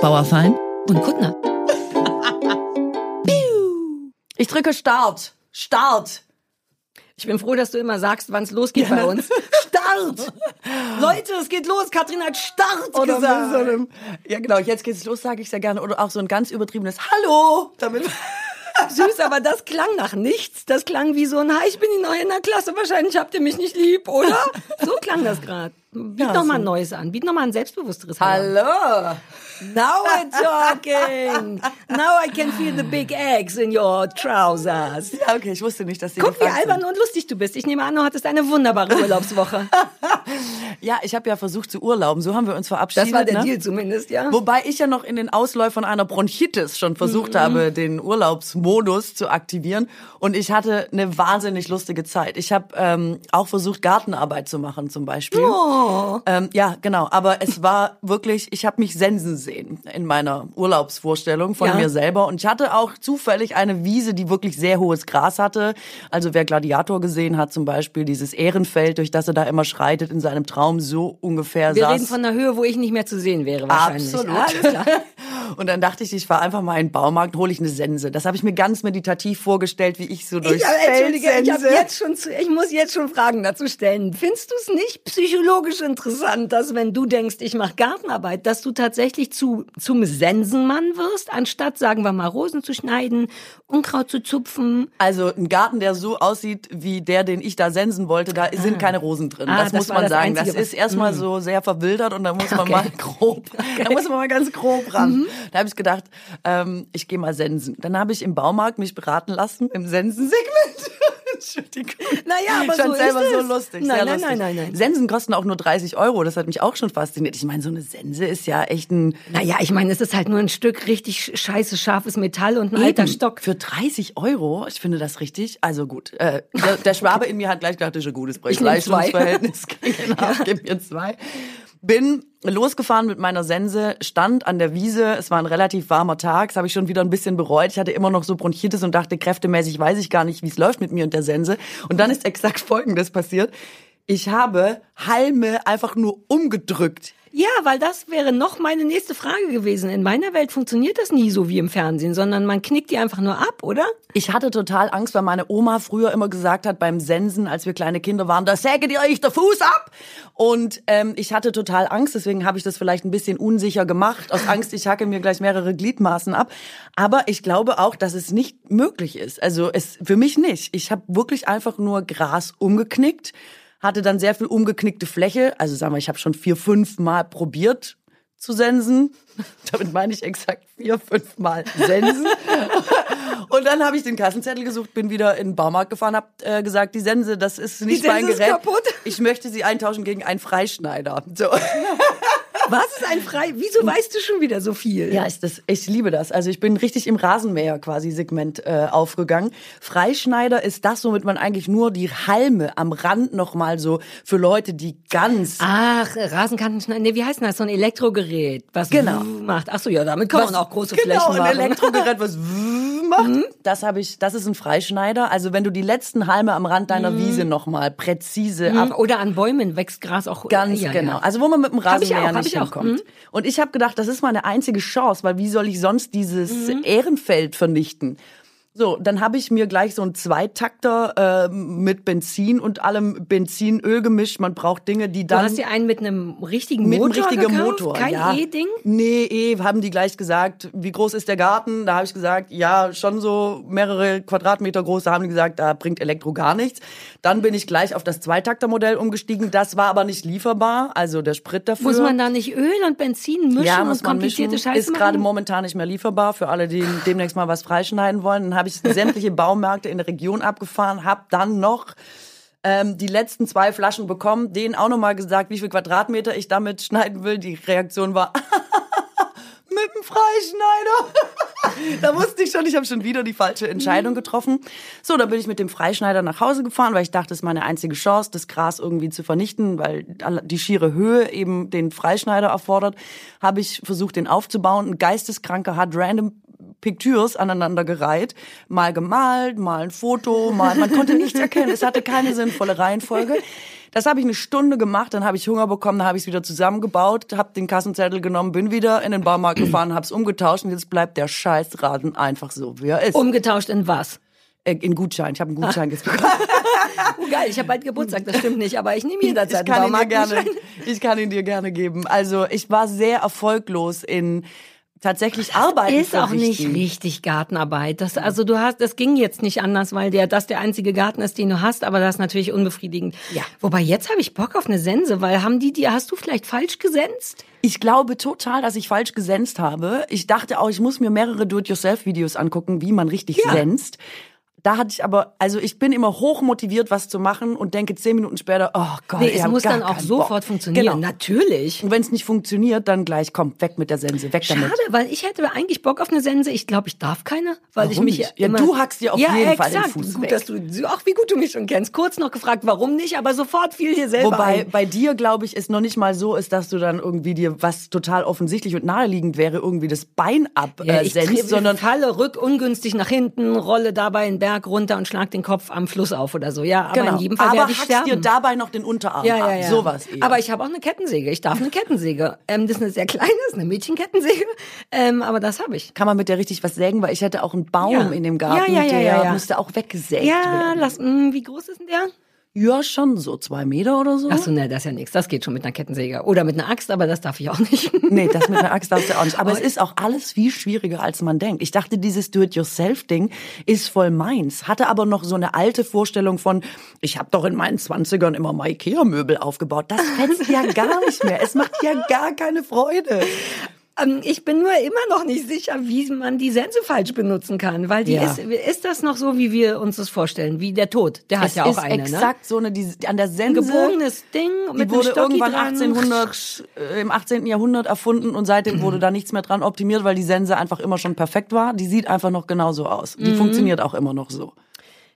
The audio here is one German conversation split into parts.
Bauerfein und Kuttner. Ich drücke Start. Start. Ich bin froh, dass du immer sagst, wann es losgeht bei uns. Start! Leute, es geht los. Katrin hat Start Oder gesagt. so einem, ja genau, jetzt geht's los, sage ich sehr gerne. Oder auch so ein ganz übertriebenes Hallo. Damit Süß, aber das klang nach nichts. Das klang wie so ein Hi, ich bin die Neue in der Klasse. Wahrscheinlich habt ihr mich nicht lieb, oder? So klang das gerade. Biet Ja, noch mal so. ein neues an. Biet noch mal ein selbstbewussteres an. Hallo. Now we're talking. Now I can feel the big eggs in your trousers. Ja, okay, ich wusste nicht, dass Sie Guck, wie gefragt sind. albern und lustig du bist. Ich nehme an, du hattest eine wunderbare Urlaubswoche. Ja, ich habe ja versucht zu urlauben. So haben wir uns verabschiedet. Das war der ne? Deal zumindest, ja? Wobei ich ja noch in den Ausläufern einer Bronchitis schon versucht habe, den Urlaubsmodus zu aktivieren. Und ich hatte eine wahnsinnig lustige Zeit. Ich habe ähm, auch versucht, Gartenarbeit zu machen zum Beispiel. Oh. Ähm, ja, genau. Aber es war wirklich, ich habe mich sensen sehen in meiner Urlaubsvorstellung von Ja. mir selber. Und ich hatte auch zufällig eine Wiese, die wirklich sehr hohes Gras hatte. Also wer Gladiator gesehen hat zum Beispiel, dieses Ehrenfeld, durch das er da immer schreitet in seinem Traum, so ungefähr Wir saß. reden von einer Höhe, wo ich nicht mehr zu sehen wäre, wahrscheinlich. Absolut. Alles klar. Und dann dachte ich, ich fahre einfach mal in den Baumarkt, hole ich eine Sense. Das habe ich mir ganz meditativ vorgestellt, wie ich so durchs Ich, aber, Feld Entschuldige, ich, sense. jetzt schon zu, ich muss jetzt schon Fragen dazu stellen. Findest du es nicht psychologisch interessant, dass wenn du denkst, ich mache Gartenarbeit, dass du tatsächlich zu, zum Sensenmann wirst, anstatt, sagen wir mal, Rosen zu schneiden, Unkraut zu zupfen? Also ein Garten, der so aussieht wie der, den ich da sensen wollte, da sind keine Rosen drin. Ah, das, das muss man das sagen. Einzige, das ist erstmal so sehr verwildert und da muss man Okay. mal grob, da muss man mal ganz grob ran. Da habe ich gedacht, ähm, ich gehe mal sensen. Dann habe ich im Baumarkt mich beraten lassen im Sensensegment. Entschuldigung. Naja, aber ich fand so selber ist so lustig. Nein, nein, lustig. nein, nein, nein. Sensen kosten auch nur 30 Euro. Das hat mich auch schon fasziniert. Ich meine, so eine Sense ist ja echt ein Naja, ich meine, es ist halt nur ein Stück richtig scheiße scharfes Metall und ein alter Eben. Stock. Für 30 Euro, ich finde das richtig. Also gut, äh, der, der Schwabe in mir hat gleich gedacht, das ist ein gutes. Preis-Leistungsverhältnis. Genau, gib mir zwei. Bin losgefahren mit meiner Sense, stand an der Wiese, es war ein relativ warmer Tag, das habe ich schon wieder ein bisschen bereut. Ich hatte immer noch so Bronchitis und dachte, kräftemäßig weiß ich gar nicht, wie es läuft mit mir und der Sense. Und dann ist exakt Folgendes passiert. Ich habe Halme einfach nur umgedrückt. Ja, weil das wäre noch meine nächste Frage gewesen. In meiner Welt funktioniert das nie so wie im Fernsehen, sondern man knickt die einfach nur ab, oder? Ich hatte total Angst, weil meine Oma früher immer gesagt hat beim Sensen, als wir kleine Kinder waren, da säget ihr euch der Fuß ab. Und ähm, ich hatte total Angst, deswegen habe ich das vielleicht ein bisschen unsicher gemacht. Aus Angst, ich hacke mir gleich mehrere Gliedmaßen ab. Aber ich glaube auch, dass es nicht möglich ist. Also es für mich nicht. Ich habe wirklich einfach nur Gras umgeknickt, hatte dann sehr viel umgeknickte Fläche. Also sagen wir, ich habe schon vier, fünf Mal probiert zu sensen. Damit meine ich exakt vier, fünf Mal sensen. Und dann habe ich den Kassenzettel gesucht, bin wieder in den Baumarkt gefahren, habe äh, gesagt, die Sense, das ist nicht Sense mein ist Gerät. kaputt. Ich möchte sie eintauschen gegen einen Freischneider. So. Was ist ein Frei? Wieso weißt du schon wieder so viel? Ja, ist das, ich liebe das. Also ich bin richtig im Rasenmäher quasi Segment äh, aufgegangen. Freischneider ist das, womit man eigentlich nur die Halme am Rand nochmal so für Leute, die ganz Ach, Rasenkantenschneiden. Nee, wie heißt denn das? So ein Elektrogerät, was Genau. macht. Ach so, ja, damit kann man auch große genau, Flächen ein machen. Elektrogerät, was macht. Das habe ich, das ist ein Freischneider. Also wenn du die letzten Halme am Rand deiner Wiese nochmal präzise ab Oder an Bäumen wächst Gras auch. Ganz ja, Ja. genau. Also wo man mit dem Rasenmäher auch, nicht hinkommt. Mhm. Und ich habe gedacht, das ist meine einzige Chance, weil wie soll ich sonst dieses Mhm. Ehrenfeld vernichten? So, dann habe ich mir gleich so einen Zweitakter äh, mit Benzin und allem Benzin-Öl gemischt. Man braucht Dinge, die Du dann hast dir einen mit einem richtigen mit einem Motor richtigen gekauft? Motor. Kein ja. E-Ding? Nee, eh, haben die gleich gesagt, wie groß ist der Garten? Da habe ich gesagt, ja, schon so mehrere Quadratmeter groß. Da haben die gesagt, da bringt Elektro gar nichts. Dann bin ich gleich auf das Zweitaktermodell umgestiegen. Das war aber nicht lieferbar, also der Sprit dafür. Muss man da nicht Öl und Benzin mischen ja, muss und komplizierte mischen. Scheiße Ist gerade momentan nicht mehr lieferbar für alle, die demnächst mal was freischneiden wollen. Dann habe ich sämtliche Baumärkte in der Region abgefahren, habe dann noch ähm, die letzten zwei Flaschen bekommen, denen auch nochmal gesagt, wie viel Quadratmeter ich damit schneiden will. Die Reaktion war mit dem Freischneider. da wusste ich schon, ich habe schon wieder die falsche Entscheidung getroffen. So, da bin ich mit dem Freischneider nach Hause gefahren, weil ich dachte, das ist meine einzige Chance, das Gras irgendwie zu vernichten, weil die schiere Höhe eben den Freischneider erfordert. Habe ich versucht, den aufzubauen. Ein Geisteskranker hat random Pictures aneinandergereiht, mal gemalt, mal ein Foto, mal man konnte nichts erkennen, es hatte keine sinnvolle Reihenfolge. Das habe ich eine Stunde gemacht, dann habe ich Hunger bekommen, dann habe ich es wieder zusammengebaut, habe den Kassenzettel genommen, bin wieder in den Baumarkt gefahren, habe es umgetauscht und jetzt bleibt der Scheißraten einfach so, wie er ist. Umgetauscht in was? Äh, in Gutschein. Ich habe einen Gutschein jetzt bekommen. Oh, geil, ich habe bald Geburtstag, das stimmt nicht, aber ich nehme jederzeit ich kann einen ihn dir gerne, ich kann ihn dir gerne geben. Also ich war sehr erfolglos in tatsächlich Arbeiten Ist auch nicht richtig Gartenarbeit. Das, also du hast, das ging jetzt nicht anders, weil der, das der einzige Garten ist, den du hast, aber das ist natürlich unbefriedigend. Ja. Wobei jetzt habe ich Bock auf eine Sense, weil haben die dir, hast du vielleicht falsch gesenzt? Ich glaube total, dass ich falsch gesenzt habe. Ich dachte auch, ich muss mir mehrere Do-it-yourself-Videos angucken, wie man richtig Ja. senzt. Da hatte ich aber, also ich bin immer hoch motiviert, was zu machen und denke zehn Minuten später, oh Gott, Nee, ich es muss dann auch sofort Bock. funktionieren. Genau. Natürlich. Und wenn es nicht funktioniert, dann gleich, komm, weg mit der Sense, weg damit. Schade, weil ich hätte eigentlich Bock auf eine Sense. Ich glaube, ich darf keine, weil ich Warum mich nicht? Ja, immer du hackst dir auf ja, jeden Fall exakt. den Fuß Gut, weg. dass du, ach, wie gut du mich schon kennst. Kurz noch gefragt, warum nicht, aber sofort fiel dir selber Wobei ein. bei dir, glaube ich, es noch nicht mal so ist, dass du dann irgendwie dir, was total offensichtlich und naheliegend wäre, irgendwie das Bein Ja, absenst, ich trete- sondern falle rück ungünstig nach hinten, rolle dabei einen Berg runter und schlag den Kopf am Fluss auf oder so. Ja, aber genau. in jedem Fall aber werde ich sterben. dir dabei noch den Unterarm ja, ja, ab. ja. Sowas eher. Aber ich habe auch eine Kettensäge. Ich darf eine Kettensäge. Ähm, das ist eine sehr kleine, das ist eine Mädchenkettensäge. Ähm, aber das habe ich. kann man mit der richtig was sägen, weil ich hätte auch einen Baum Ja. in dem Garten, Ja, ja, ja, der ja, ja. müsste auch weggesägt Ja, werden. lass, mh, wie groß ist denn der? Ja, schon so zwei Meter oder so. Ach so, ne, das ist ja nichts. Das geht schon mit einer Kettensäge. Oder mit einer Axt, aber das darf ich auch nicht. Nee, das mit einer Axt darfst du auch nicht. Aber es ist auch alles viel schwieriger, als man denkt. Ich dachte, dieses Do-it-yourself-Ding ist voll meins. Hatte aber noch so eine alte Vorstellung von, ich habe doch in meinen Zwanzigern immer mal Ikea-Möbel aufgebaut. Das fetzt ja gar nicht mehr. Es macht ja gar keine Freude. Ähm, ich bin nur immer noch nicht sicher, wie man die Sense falsch benutzen kann, weil die Ja. ist, ist das noch so, wie wir uns das vorstellen, wie der Tod. Der hat Es ja auch ist eine, ne? exakt so eine, die, an der Ein Sense. gebogenes Ding Die mit wurde irgendwann dran. 1800, äh, im 18. Jahrhundert erfunden und seitdem wurde da nichts mehr dran optimiert, weil die Sense einfach immer schon perfekt war. Die sieht einfach noch genauso aus. Mhm. Die funktioniert auch immer noch so.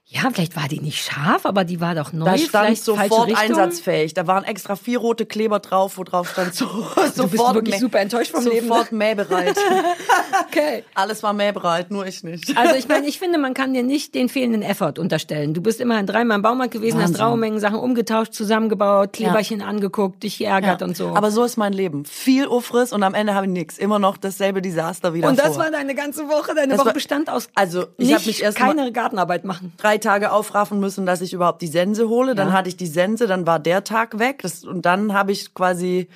Ja, vielleicht war die nicht scharf, aber die war doch neu. Da stand sofort einsatzfähig. Da waren extra vier rote Kleber drauf, wo drauf stand so, sofort wirklich mäh- super enttäuscht vom Leben, ne? Sofort mähbereit. Okay. Alles war mähbereit, nur ich nicht. Also ich meine, ich finde, man kann dir nicht den fehlenden Effort unterstellen. Du bist immerhin dreimal im Baumarkt gewesen, hast Wahnsinn. Raumengen Sachen umgetauscht, zusammengebaut, Kleberchen angeguckt, dich geärgert und so. Aber so ist mein Leben. Viel Ufriss und am Ende habe ich nichts. Immer noch dasselbe Desaster wieder und das vor. war deine ganze Woche. Deine Das Woche war- bestand aus Also, ich nicht mich erst keine Gartenarbeit machen. drei Tage aufraffen müssen, dass ich überhaupt die Sense hole. Dann Ja. hatte ich die Sense, dann war der Tag weg. Das, und dann habe ich quasi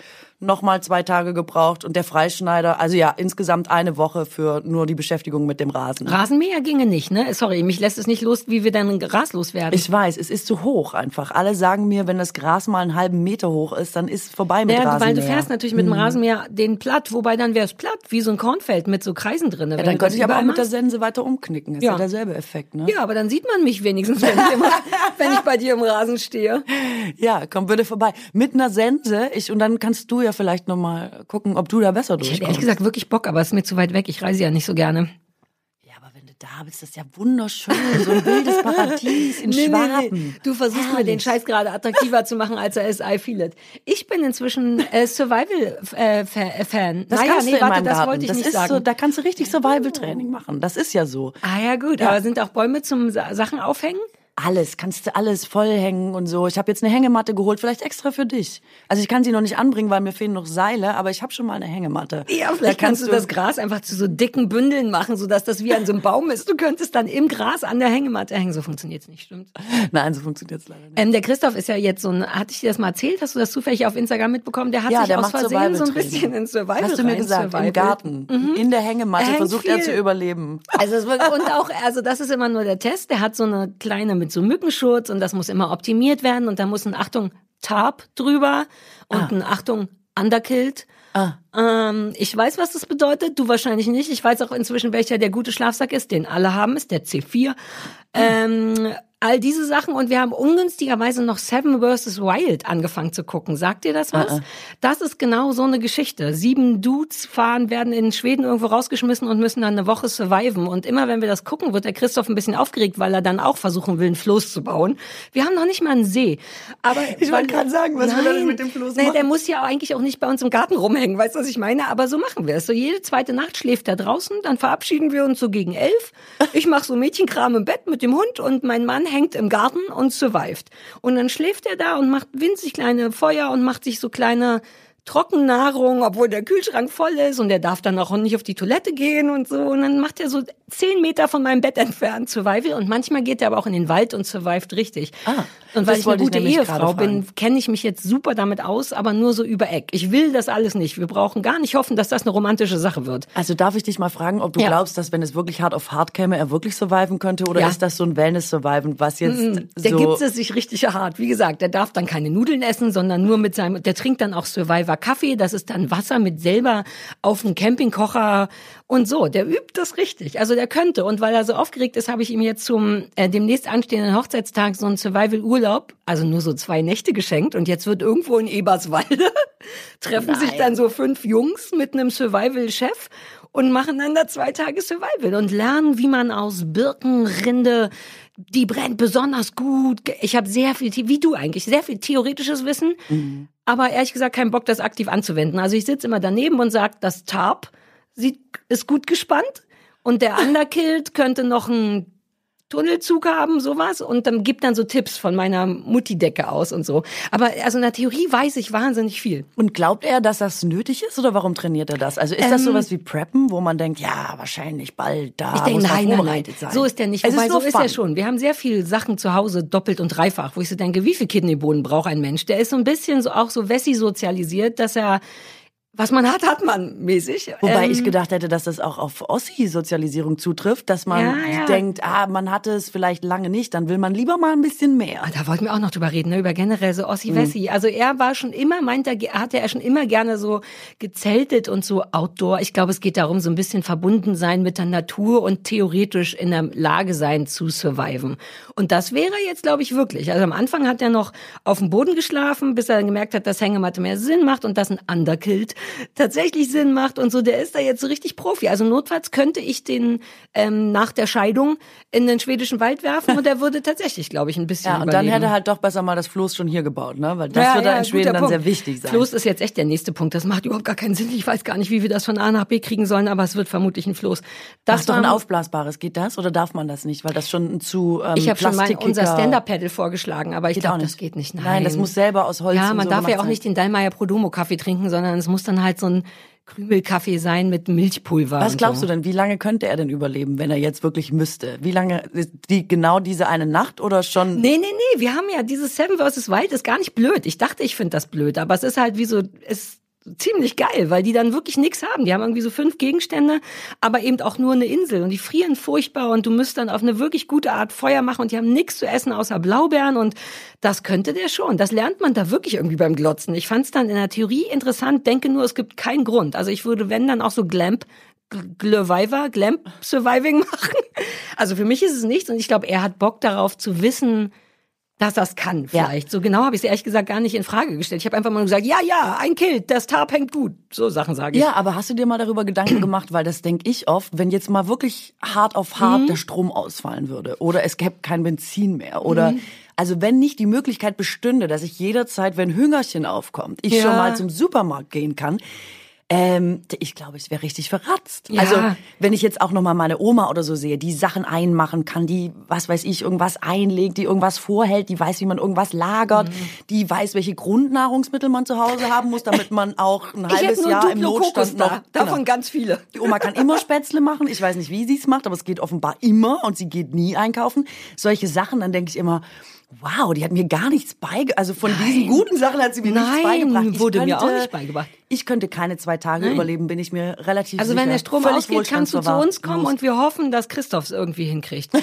noch mal zwei Tage gebraucht und der Freischneider, also ja, insgesamt eine Woche für nur die Beschäftigung mit dem Rasen. Rasenmäher ginge nicht, ne? Sorry, mich lässt es nicht los, wie wir dann Gras loswerden. Ich weiß, es ist zu hoch einfach. Alle sagen mir, wenn das Gras mal einen halben Meter hoch ist, dann ist vorbei mit ja, Rasenmäher. weil du fährst natürlich mit dem Rasenmäher den platt, wobei dann wäre es platt, wie so ein Kornfeld mit so Kreisen drin. ja, dann könnte ich aber auch mit der Sense weiter umknicken. Ist ja, Ja. derselbe Effekt, ne? Ja, aber dann sieht man mich wenigstens, wenn ich, immer, wenn ich bei dir im Rasen stehe. Ja, komm bitte vorbei. Mit einer Sense, ich, und dann kannst du ja vielleicht noch mal gucken, ob du da besser Ich hätte ehrlich durchkommst. gesagt wirklich Bock, aber es ist mir zu weit weg. Ich reise ja nicht so gerne. Ja, aber wenn du da bist, das ist ja wunderschön. So ein wildes Paradies in Schwaben. Du versuchst mir den Scheiß gerade attraktiver zu machen, als er ist. I feel it. Ich bin inzwischen äh, Survival-Fan. Das naja, nee, warte, das Garten. wollte ich das nicht sagen. so, da kannst du richtig Survival-Training machen. Das ist ja so. ah ja, gut. Aber sind auch Bäume zum Sa Sachen aufhängen? Alles, kannst du alles vollhängen und so. Ich habe jetzt eine Hängematte geholt, vielleicht extra für dich. Also ich kann sie noch nicht anbringen, weil mir fehlen noch Seile, aber ich habe schon mal eine Hängematte. Ja, Da vielleicht kannst du das Gras einfach zu so dicken Bündeln machen, sodass das wie an so einem Baum ist. Du könntest dann im Gras an der Hängematte hängen. So funktioniert's nicht, stimmt? Nein, so funktioniert's leider nicht. Ähm, der Christoph ist ja jetzt so ein, hatte ich dir das mal erzählt? Hast du das zufällig auf Instagram mitbekommen? Der hat Ja, sich der aus Versehen so ein bisschen in Survival Hast du mir rein gesagt, survivalt. im Garten, in der Hängematte Er versucht er viel. zu überleben. Also und auch, also das ist immer nur der Test. Der hat so eine kleine mit so Mückenschutz und das muss immer optimiert werden und da muss ein Achtung Tarp drüber und ein Achtung Underkilt. Ah. Ähm, ich weiß, was das bedeutet. Du wahrscheinlich nicht. Ich weiß auch inzwischen, welcher der gute Schlafsack ist, den alle haben, ist der C4. Ähm, all diese Sachen und wir haben ungünstigerweise noch Seven vs. Wild angefangen zu gucken. Sagt dir das was? Das ist genau so eine Geschichte. Sieben Dudes fahren, werden in Schweden irgendwo rausgeschmissen und müssen dann eine Woche surviven. Und immer wenn wir das gucken, wird der Christoph ein bisschen aufgeregt, weil er dann auch versuchen will, einen Floß zu bauen. Wir haben noch nicht mal einen See. Aber Ich wollte gerade sagen, was will er denn Nein. mit dem Floß Nein, machen? der muss ja eigentlich auch nicht bei uns im Garten rumhängen, weißt du, was ich meine? Aber so machen wir es. So jede zweite Nacht schläft er draußen, dann verabschieden wir uns so gegen elf. Ich mache so Mädchenkram im Bett mit dem Hund und mein Mann hängt im Garten und survived. Und dann schläft er da und macht winzig kleine Feuer und macht sich so kleine Trockennahrung, obwohl der Kühlschrank voll ist und er darf dann auch nicht auf die Toilette gehen und so. Und dann macht er so zehn Meter von meinem Bett entfernt Survival und manchmal geht er aber auch in den Wald und survived richtig. Ah, und weil ich eine ich gute nämlich Ehefrau bin, kenne ich mich jetzt super damit aus, aber nur so über Eck. Ich will das alles nicht. Wir brauchen gar nicht hoffen, dass das eine romantische Sache wird. Also darf ich dich mal fragen, ob du Ja. glaubst, dass wenn es wirklich hart auf hart käme, er wirklich surviven könnte? Oder Ja. ist das so ein Wellness-Surviven, was jetzt Der so... gibt es sich richtig hart. Wie gesagt, der darf dann keine Nudeln essen, sondern nur mit seinem, der trinkt dann auch Survivor Kaffee. Das ist dann Wasser mit selber auf dem Campingkocher und so. Der übt das richtig. Also der könnte. Und weil er so aufgeregt ist, habe ich ihm jetzt zum äh, demnächst anstehenden Hochzeitstag so einen Survival Urlaub, also nur so zwei Nächte geschenkt. Und jetzt wird irgendwo in Eberswalde treffen sich dann so fünf Jungs mit einem Survival-Chef und machen dann da zwei Tage Survival und lernen, wie man aus Birkenrinde, die brennt besonders gut. Ich habe sehr viel, wie du eigentlich, sehr viel theoretisches Wissen, aber ehrlich gesagt keinen Bock, das aktiv anzuwenden. Also ich sitze immer daneben und sage, das Tarp sieht, ist gut gespannt und der Underkilt könnte noch ein Tunnelzug haben, sowas, und dann gibt dann so Tipps von meiner Mutti-Decke aus und so. Aber also in der Theorie weiß ich wahnsinnig viel. Und glaubt er, dass das nötig ist oder warum trainiert er das? Also ist das Ähm, sowas wie Preppen, wo man denkt, ja, wahrscheinlich bald da Ich denke, nein, nein, nein. sein. So ist der nicht. Es Wobei, ist so nur ist Fun. er schon. Wir haben sehr viel Sachen zu Hause doppelt und dreifach, wo ich so denke, wie viel Kidneybohnen braucht ein Mensch? Der ist so ein bisschen so auch so Wessi sozialisiert, dass er was man hat, hat man mäßig. Wobei Ähm, ich gedacht hätte, dass das auch auf Ossi-Sozialisierung zutrifft, dass man Ja, ja. denkt, ah, man hatte es vielleicht lange nicht, dann will man lieber mal ein bisschen mehr. Ah, Da wollten wir auch noch drüber reden, ne? über generell so Mhm. Ossi-Wessi. Also er war schon immer, meint er, hatte er schon immer gerne so gezeltet und so Outdoor. Ich glaube, es geht darum, so ein bisschen verbunden sein mit der Natur und theoretisch in der Lage sein zu surviven. Und das wäre jetzt, glaube ich, wirklich. Also am Anfang hat er noch auf dem Boden geschlafen, bis er dann gemerkt hat, dass Hängematte mehr Sinn macht und dass ein Underkilt tatsächlich Sinn macht und so. Der ist da jetzt so richtig Profi. Also notfalls könnte ich den ähm, nach der Scheidung in den schwedischen Wald werfen und er würde tatsächlich, glaube ich, ein bisschen Ja, und überleben. dann hätte er halt doch besser mal das Floß schon hier gebaut, ne? Weil das Ja, wird ja, da in Schweden dann Punkt. sehr wichtig sein. Floß ist jetzt echt der nächste Punkt. Das macht überhaupt gar keinen Sinn. Ich weiß gar nicht, wie wir das von A nach B kriegen sollen, aber es wird vermutlich ein Floß. Das ist doch ein aufblasbares. Geht das oder darf man das nicht? Weil das schon ein zu ähm, Ich habe schon mein, unser Stand-Up-Paddle vorgeschlagen, aber ich glaube, das geht nicht. Nein. Nein, das muss selber aus Holz Ja, man so darf ja auch sein. nicht den Dallmayr Prodomo-Kaffee trinken, sondern es muss dann halt so ein Krümelkaffee sein mit Milchpulver. Was glaubst so. du denn, wie lange könnte er denn überleben, wenn er jetzt wirklich müsste? Wie lange die genau diese eine Nacht oder schon? Nee, nee, nee, wir haben ja dieses Seven vs. Wild ist gar nicht blöd. Ich dachte, ich finde das blöd, aber es ist halt wie so, ist ziemlich geil, weil die dann wirklich nichts haben. Die haben irgendwie so fünf Gegenstände, aber eben auch nur eine Insel und die frieren furchtbar und du müsst dann auf eine wirklich gute Art Feuer machen und die haben nichts zu essen außer Blaubeeren und das könnte der schon. Das lernt man da wirklich irgendwie beim Glotzen. Ich fand es dann in der Theorie interessant, denke nur, es gibt keinen Grund. Also ich würde, wenn, dann auch so Glamp Glöviver, Glamp Surviving machen. Also für mich ist es nichts und ich glaube, er hat Bock darauf zu wissen, dass das kann vielleicht. So genau habe ich es ehrlich gesagt gar nicht in Frage gestellt. Ich habe einfach mal gesagt, ja, ja, ein Kilt, das Tarp hängt gut. So Sachen sage ich. Ja, aber hast du dir mal darüber Gedanken gemacht, weil das denke ich oft, wenn jetzt mal wirklich hart auf Mhm. hart der Strom ausfallen würde oder es gäbe kein Benzin mehr oder Mhm. also wenn nicht die Möglichkeit bestünde, dass ich jederzeit, wenn Hüngerchen aufkommt, ich Ja. schon mal zum Supermarkt gehen kann. Ähm, ich glaube, ich wäre richtig verratzt. Ja. Also wenn ich jetzt auch noch mal meine Oma oder so sehe, die Sachen einmachen kann, die, was weiß ich, irgendwas einlegt, die irgendwas vorhält, die weiß, wie man irgendwas lagert, Mhm. die weiß, welche Grundnahrungsmittel man zu Hause haben muss, damit man auch ein ich halbes Jahr im Notstand da. noch. Davon Genau. ganz viele. Die Oma kann immer Spätzle machen. Ich weiß nicht, wie sie es macht, aber es geht offenbar immer und sie geht nie einkaufen. Solche Sachen, dann denke ich immer, wow, die hat mir gar nichts beigebracht. Also von diesen guten Sachen hat sie mir nichts Nein, beigebracht. Ich wurde mir könnte, auch nicht beigebracht. Ich könnte keine zwei Tage überleben, bin ich mir relativ Also sicher. wenn der Strom Völlig ausgeht, kannst du zu uns kommen und wir hoffen, dass Christoph es irgendwie hinkriegt.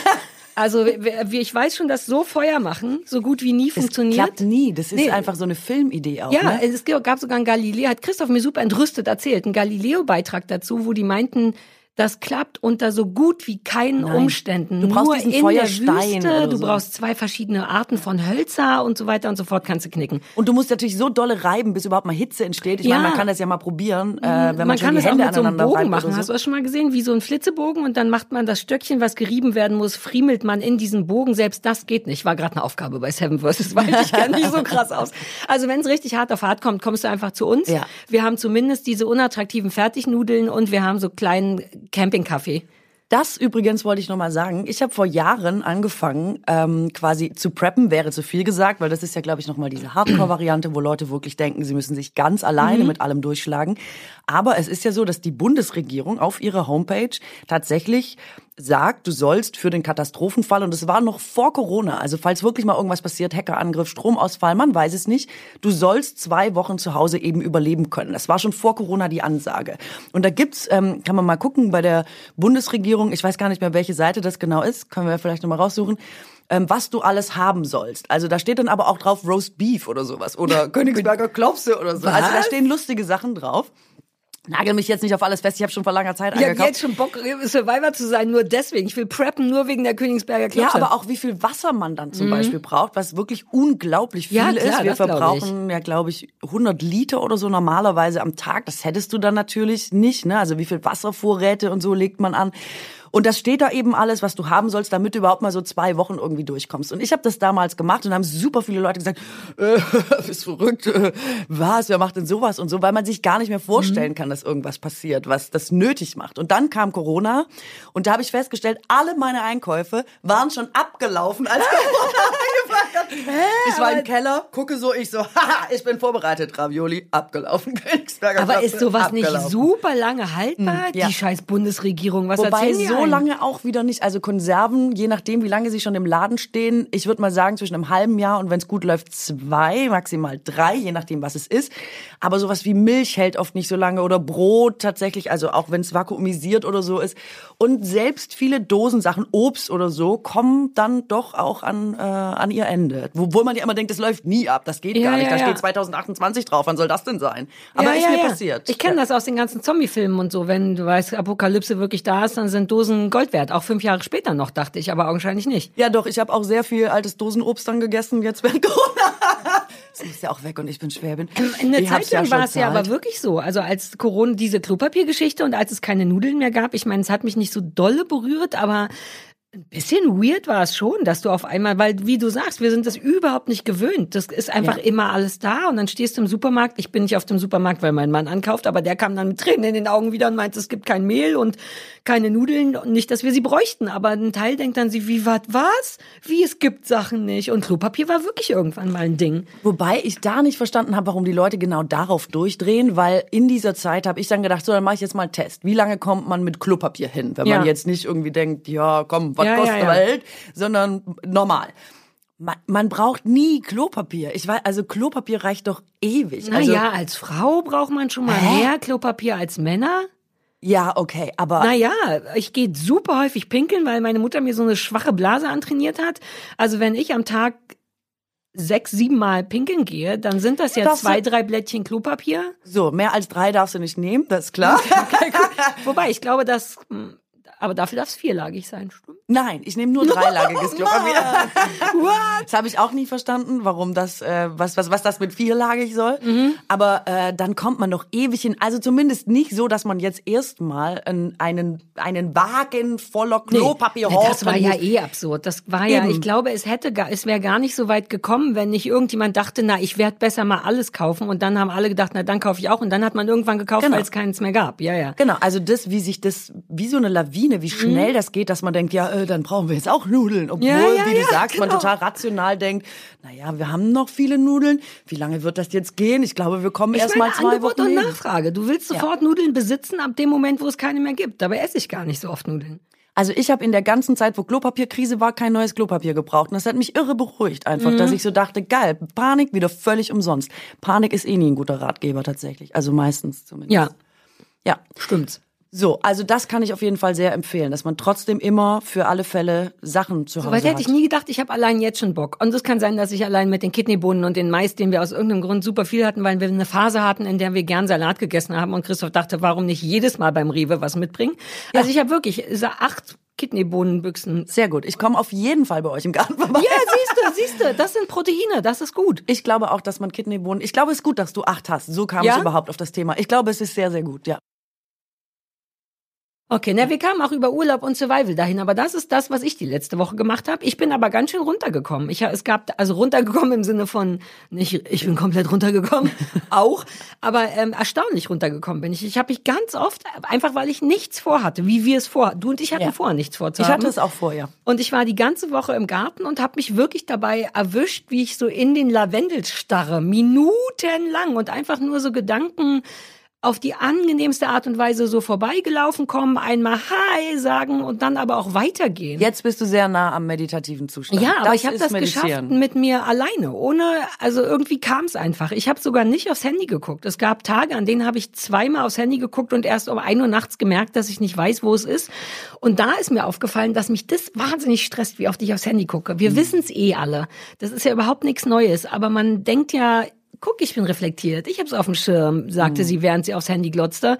Also wir- ich weiß schon, dass so Feuer machen so gut wie nie Es funktioniert. klappt nie. Das ist Nee. einfach so eine Filmidee auch. Ja, ne? es gab sogar ein Galileo, hat Christoph mir super entrüstet erzählt, einen Galileo-Beitrag dazu, wo die meinten, das klappt unter so gut wie keinen Umständen. Du brauchst Nur diesen in Feuerstein der Wüste, du so. brauchst zwei verschiedene Arten von Hölzer und so weiter und so fort, kannst du knicken. Und du musst natürlich so dolle reiben, bis überhaupt mal Hitze entsteht. Ich Ja. meine, man kann das ja mal probieren, äh, wenn man, man schon kann die das auch Hände mit so einem Bogen machen. oder Hast so. du das schon mal gesehen? Wie so ein Flitzebogen und dann macht man das Stöckchen, was gerieben werden muss, friemelt man in diesen Bogen. Selbst das geht nicht. War gerade eine Aufgabe bei Seven vs. Wild. Ich kenne nicht so krass aus. Also wenn es richtig hart auf hart kommt, kommst du einfach zu uns. Ja. Wir haben zumindest diese unattraktiven Fertignudeln und wir haben so kleinen Campingkaffee. Das übrigens wollte ich nochmal sagen. Ich habe vor Jahren angefangen, ähm, quasi zu preppen, wäre zu viel gesagt, weil das ist ja, glaube ich, nochmal diese Hardcore-Variante, wo Leute wirklich denken, sie müssen sich ganz alleine Mhm. mit allem durchschlagen. Aber es ist ja so, dass die Bundesregierung auf ihrer Homepage tatsächlich sagt, du sollst für den Katastrophenfall, und es war noch vor Corona, also falls wirklich mal irgendwas passiert, Hackerangriff, Stromausfall, man weiß es nicht, du sollst zwei Wochen zu Hause eben überleben können. Das war schon vor Corona die Ansage. Und da gibt's, ähm, kann man mal gucken, bei der Bundesregierung, ich weiß gar nicht mehr, welche Seite das genau ist, können wir vielleicht nochmal raussuchen, ähm, was du alles haben sollst. Also da steht dann aber auch drauf Roast Beef oder sowas oder Königsberger Klopse oder so. Also da Was? stehen lustige Sachen drauf. Nagel mich jetzt nicht auf alles fest, ich habe schon vor langer Zeit Ich habe eingekauft. jetzt schon Bock, Survivor zu sein, nur deswegen. Ich will preppen, nur wegen der Königsberger Ja, Klopse. aber auch wie viel Wasser man dann zum Beispiel braucht, was wirklich unglaublich viel Mhm. Ja, klar, ist. Wir das glaub verbrauchen ja, glaube ich, 100 Liter oder so normalerweise am Tag. Das hättest du dann natürlich nicht. Ne? Also wie viel Wasservorräte und so legt man an. Und das steht da eben alles, was du haben sollst, damit du überhaupt mal so zwei Wochen irgendwie durchkommst. Und ich habe das damals gemacht und haben super viele Leute gesagt, äh, bist verrückt, äh, was, wer macht denn sowas und so, weil man sich gar nicht mehr vorstellen kann, dass irgendwas passiert, was das nötig macht. Und dann kam Corona und da habe ich festgestellt, alle meine Einkäufe waren schon abgelaufen, als Corona angefangen hat. Ich war im Keller, gucke so, ich so, haha, ich bin vorbereitet, Ravioli, abgelaufen, Königsberger Aber Klopse, ist sowas nicht abgelaufen. super lange haltbar? ja. Die scheiß Bundesregierung, was Wobei erzählen die so einem? lange auch wieder nicht. Also Konserven, je nachdem, wie lange sie schon im Laden stehen, ich würde mal sagen zwischen einem halben Jahr und wenn es gut läuft, zwei, maximal drei, je nachdem, was es ist. Aber sowas wie Milch hält oft nicht so lange oder Brot tatsächlich, also auch wenn es vakuumisiert oder so ist. Und selbst viele Dosensachen, Obst oder so, kommen dann doch auch an, äh, an ihr Ende. Obwohl man ja immer denkt, das läuft nie ab, das geht Ja, gar nicht. ja, da steht 2028 drauf, wann soll das denn sein? Aber ist mir passiert. Ich kenne das aus den ganzen Zombie-Filmen und so. Wenn du weißt, Apokalypse wirklich da ist, dann sind Dosen Gold wert. Auch fünf Jahre später noch, dachte ich, aber augenscheinlich nicht. Ja, doch, ich habe auch sehr viel altes Dosenobst dann gegessen, jetzt während Corona. Das muss ja auch weg und ich bin Schwäbin. Eine Ich hab's Zeit lang war es ja aber wirklich so. Also als Corona diese Klopapiergeschichte und als es keine Nudeln mehr gab, ich meine, es hat mich nicht so dolle berührt, aber ein bisschen weird war es schon, dass du auf einmal, weil wie du sagst, wir sind das überhaupt nicht gewöhnt. Das ist einfach Ja. immer alles da und dann stehst du im Supermarkt. Ich bin nicht auf dem Supermarkt, weil mein Mann ankauft, aber der kam dann mit Tränen in den Augen wieder und meinte, es gibt kein Mehl und keine Nudeln und nicht, dass wir sie bräuchten. Aber ein Teil denkt dann sie, wie was, was? Wie es gibt Sachen nicht. Und Klopapier war wirklich irgendwann mal ein Ding. Wobei ich da nicht verstanden habe, warum die Leute genau darauf durchdrehen, weil in dieser Zeit habe ich dann gedacht, so, dann mache ich jetzt mal einen Test. Wie lange kommt man mit Klopapier hin? Wenn Ja. man jetzt nicht irgendwie denkt, ja, komm, was Ja, ja, ja. Sondern normal. Man, man braucht nie Klopapier. Ich weiß, also Klopapier reicht doch ewig. Also, Naja, als Frau braucht man schon mal Hä? mehr Klopapier als Männer. Ja, okay, aber Naja, ich gehe super häufig pinkeln, weil meine Mutter mir so eine schwache Blase antrainiert hat. Also wenn ich am Tag sechs, sieben Mal pinkeln gehe, dann sind das ja zwei, drei Blättchen Klopapier. so, mehr als drei darfst du nicht nehmen, das ist klar. Wobei, ich glaube, dass, hm, aber dafür darf es vierlagig sein, stimmt? Nein, ich nehme nur dreilagiges Klopapier. What? Das habe ich auch nie verstanden, warum das, äh, was, was, was das mit vierlagig soll. Mhm. Aber äh, dann kommt man doch ewig hin. Also zumindest nicht so, dass man jetzt erstmal einen, einen, Wagen voller Klopapier Nee, horten Das war ja eh absurd. Das war ja, Eben. ich glaube, es hätte gar, es wäre gar nicht so weit gekommen, wenn nicht irgendjemand dachte, na, ich werde besser mal alles kaufen. Und dann haben alle gedacht, na, dann kaufe ich auch. Und dann hat man irgendwann gekauft, Genau. weil es keins mehr gab. Ja, ja. Genau, also das, wie sich das, wie so eine Lawine, wie schnell das geht, dass man denkt, ja, äh, dann brauchen wir jetzt auch Nudeln. Obwohl, Mhm. Ja, ja, wie du ja, sagst, man genau. total rational denkt, naja, wir haben noch viele Nudeln. Wie lange wird das jetzt gehen? Ich glaube, wir kommen Ich erst meine, mal zwei Angebot Wochen und hin. Nachfrage. Du willst sofort Nudeln besitzen ab dem Moment, wo es keine mehr gibt. Dabei esse ich gar nicht so oft Nudeln. Also ich habe in der ganzen Zeit, wo Klopapierkrise war, kein neues Klopapier gebraucht. Und das hat mich irre beruhigt einfach, Mhm. dass ich so dachte, geil, Panik wieder völlig umsonst. Panik ist eh nie ein guter Ratgeber tatsächlich. Also meistens zumindest. Ja, Ja. stimmt's. So, also das kann ich auf jeden Fall sehr empfehlen, dass man trotzdem immer für alle Fälle Sachen zu Hause Weil hat. hätte ich nie gedacht, ich habe allein jetzt schon Bock. Und es kann sein, dass ich allein mit den Kidneybohnen und den Mais, den wir aus irgendeinem Grund super viel hatten, weil wir eine Phase hatten, in der wir gern Salat gegessen haben und Christoph dachte, warum nicht jedes Mal beim Rewe was mitbringen. Also ich habe wirklich so acht Kidneybohnenbüchsen. Sehr gut. Ich komme auf jeden Fall bei euch im Garten vorbei. Ja, siehst du, siehst du, das sind Proteine, das ist gut. Ich glaube auch, dass man Kidneybohnen. Ich glaube, es ist gut, dass du acht hast. So kam Ja? es überhaupt auf das Thema. Ich glaube, es ist sehr, sehr gut, ja. Okay, na, wir kamen auch über Urlaub und Survival dahin, aber das ist das, was ich die letzte Woche gemacht habe. Ich bin aber ganz schön runtergekommen. Ich, es gab also runtergekommen im Sinne von nicht, ich bin komplett runtergekommen, auch, aber ähm, erstaunlich runtergekommen bin ich. Ich habe mich ganz oft einfach, weil ich nichts vorhatte, wie wir es vor. Du und ich hatten Ja. vorher nichts vorzuhaben. Ich hatte es auch vorher. Und ich war die ganze Woche im Garten und habe mich wirklich dabei erwischt, wie ich so in den Lavendel starre, minutenlang und einfach nur so Gedanken auf die angenehmste Art und Weise so vorbeigelaufen kommen, einmal Hi sagen und dann aber auch weitergehen. Jetzt bist du sehr nah am meditativen Zustand. Ja, aber ich habe das geschafft Meditieren. mit mir alleine, ohne, also irgendwie kam es einfach. Ich habe sogar nicht aufs Handy geguckt. Es gab Tage, an denen habe ich zweimal aufs Handy geguckt und erst um ein Uhr nachts gemerkt, dass ich nicht weiß, wo es ist. Und da ist mir aufgefallen, dass mich das wahnsinnig stresst, wie oft ich aufs Handy gucke. Wir wissen es eh alle. Das ist ja überhaupt nichts Neues, aber man denkt ja, guck, ich bin reflektiert, ich habe es auf dem Schirm, sagte sie, während sie aufs Handy glotzte.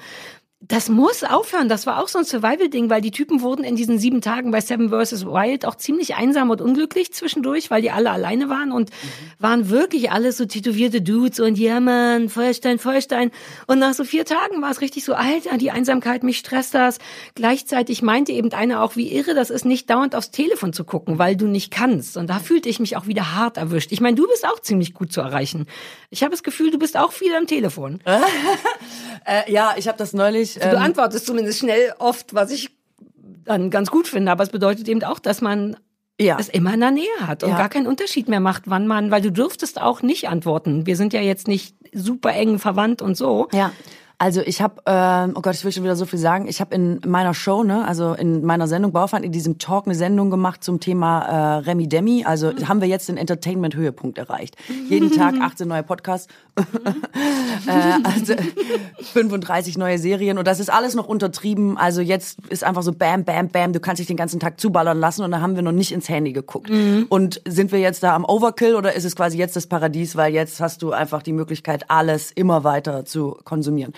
Das muss aufhören. Das war auch so ein Survival-Ding, weil die Typen wurden in diesen sieben Tagen bei Seven vs. Wild auch ziemlich einsam und unglücklich zwischendurch, weil die alle alleine waren und waren wirklich alles so tätowierte Dudes und ja, Mann, Feuerstein, Feuerstein. Und nach so vier Tagen war es richtig so, Alter, die Einsamkeit, mich stresst das. Gleichzeitig meinte eben einer auch, wie irre das ist, nicht dauernd aufs Telefon zu gucken, weil du nicht kannst. Und da fühlte ich mich auch wieder hart erwischt. Ich meine, du bist auch ziemlich gut zu erreichen. Ich habe das Gefühl, du bist auch viel am Telefon. Äh, ja, ich habe das neulich. Du ähm, antwortest zumindest schnell oft, was ich dann ganz gut finde. Aber es bedeutet eben auch, dass man ja. es immer in der Nähe hat und Ja. gar keinen Unterschied mehr macht, wann man, weil du dürftest auch nicht antworten. Wir sind ja jetzt nicht super eng verwandt und so. Ja. Also ich habe, ähm, oh Gott, ich will schon wieder so viel sagen. Ich habe in meiner Show, ne, also in meiner Sendung Baufand, in diesem Talk eine Sendung gemacht zum Thema äh, Remi Demi. Also haben wir jetzt den Entertainment-Höhepunkt erreicht. Jeden Tag 18 neue Podcasts, äh, also 35 neue Serien und das ist alles noch untertrieben. Also jetzt ist einfach so Bam, Bam, Bam. Du kannst dich den ganzen Tag zuballern lassen und da haben wir noch nicht ins Handy geguckt. Und sind wir jetzt da am Overkill oder ist es quasi jetzt das Paradies, weil jetzt hast du einfach die Möglichkeit, alles immer weiter zu konsumieren.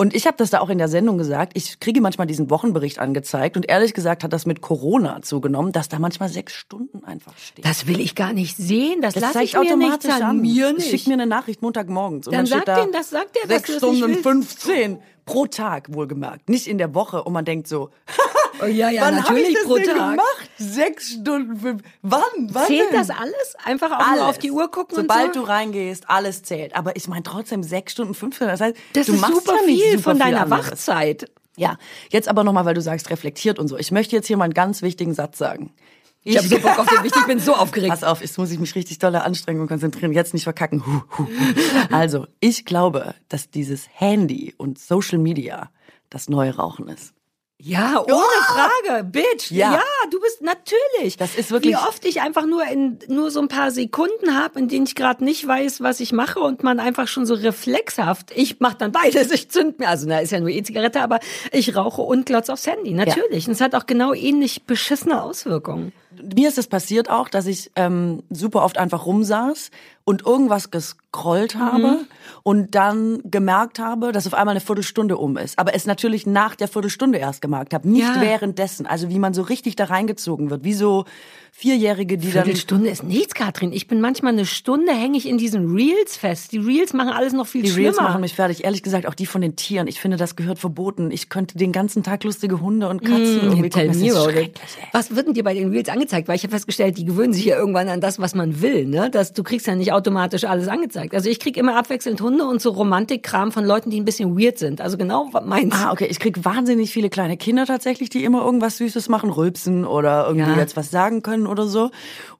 Und ich habe das da auch in der Sendung gesagt. Ich kriege manchmal diesen Wochenbericht angezeigt und ehrlich gesagt hat das mit Corona zugenommen, dass da manchmal sechs Stunden einfach steht. Das will ich gar nicht sehen. Das, Das lasse ich mir nicht automatisch sagen. an. Mir Schickt nicht. mir eine Nachricht Montagmorgens. Und Dann dann, sagt steht da denen das, sagt der, dass sechs nicht Stunden willst. 15 pro Tag wohlgemerkt. Nicht in der Woche. Und man denkt so, Oh, ja, ja, wann natürlich ich das pro denn Tag. gemacht? Sechs Stunden, fünf. Wann? Wann Zählt denn? das alles? Einfach auch nur auf die Uhr gucken Sobald und so? du reingehst, alles zählt. Aber ich meine trotzdem sechs Stunden, 15. Das heißt, das du ist machst super viel super von viel deiner anderes. Wachzeit. Ja, jetzt aber nochmal, weil du sagst, reflektiert und so. Ich möchte jetzt hier mal einen ganz wichtigen Satz sagen. Ich habe so Bock auf den Wichtig, ich bin so aufgeregt. Pass auf, jetzt muss ich mich richtig dolle anstrengen und konzentrieren. Jetzt nicht verkacken. Huh, huh. Also, ich glaube, dass dieses Handy und Social Media das neue Rauchen ist. Ja, ohne Frage, Bitch. Ja. Ja. du bist natürlich. Das ist wirklich- Wie oft ich einfach nur in nur so ein paar Sekunden habe, in denen ich gerade nicht weiß, was ich mache und man einfach schon so reflexhaft. Ich mache dann beides. Ich zünd mir, also na ist ja nur E-Zigarette, aber ich rauche und glotz aufs Handy. Natürlich. Und es hat auch genau ähnlich beschissene Auswirkungen. Mir ist es passiert auch, dass ich ähm, super oft einfach rumsaß und irgendwas gescrollt habe und dann gemerkt habe, dass auf einmal eine Viertelstunde um ist. Aber es natürlich nach der Viertelstunde erst gemerkt habe, nicht Ja. währenddessen. Also wie man so richtig da reingezogen wird, wie so Vierjährige, die dann Viertelstunde ist nichts, Katrin. Ich bin manchmal eine Stunde hänge ich in diesen Reels fest. Die Reels machen alles noch viel Die schlimmer. Reels machen mich fertig. Ehrlich gesagt, auch die von den Tieren. Ich finde, das gehört verboten. Ich könnte den ganzen Tag lustige Hunde und Katzen irgendwie Tell gucken. Was wird denn dir bei den Reels angezeigt? Weil ich habe festgestellt, die gewöhnen sich ja irgendwann an das, was man will. Ne? Dass du kriegst ja nicht automatisch alles angezeigt. Also ich krieg immer abwechselnd Hunde und so Romantikkram von Leuten, die ein bisschen weird sind. Also genau meins. Ah, okay. Ich krieg wahnsinnig viele kleine Kinder tatsächlich, die immer irgendwas Süßes machen, rülpsen oder irgendwie Ja. jetzt was sagen können oder so.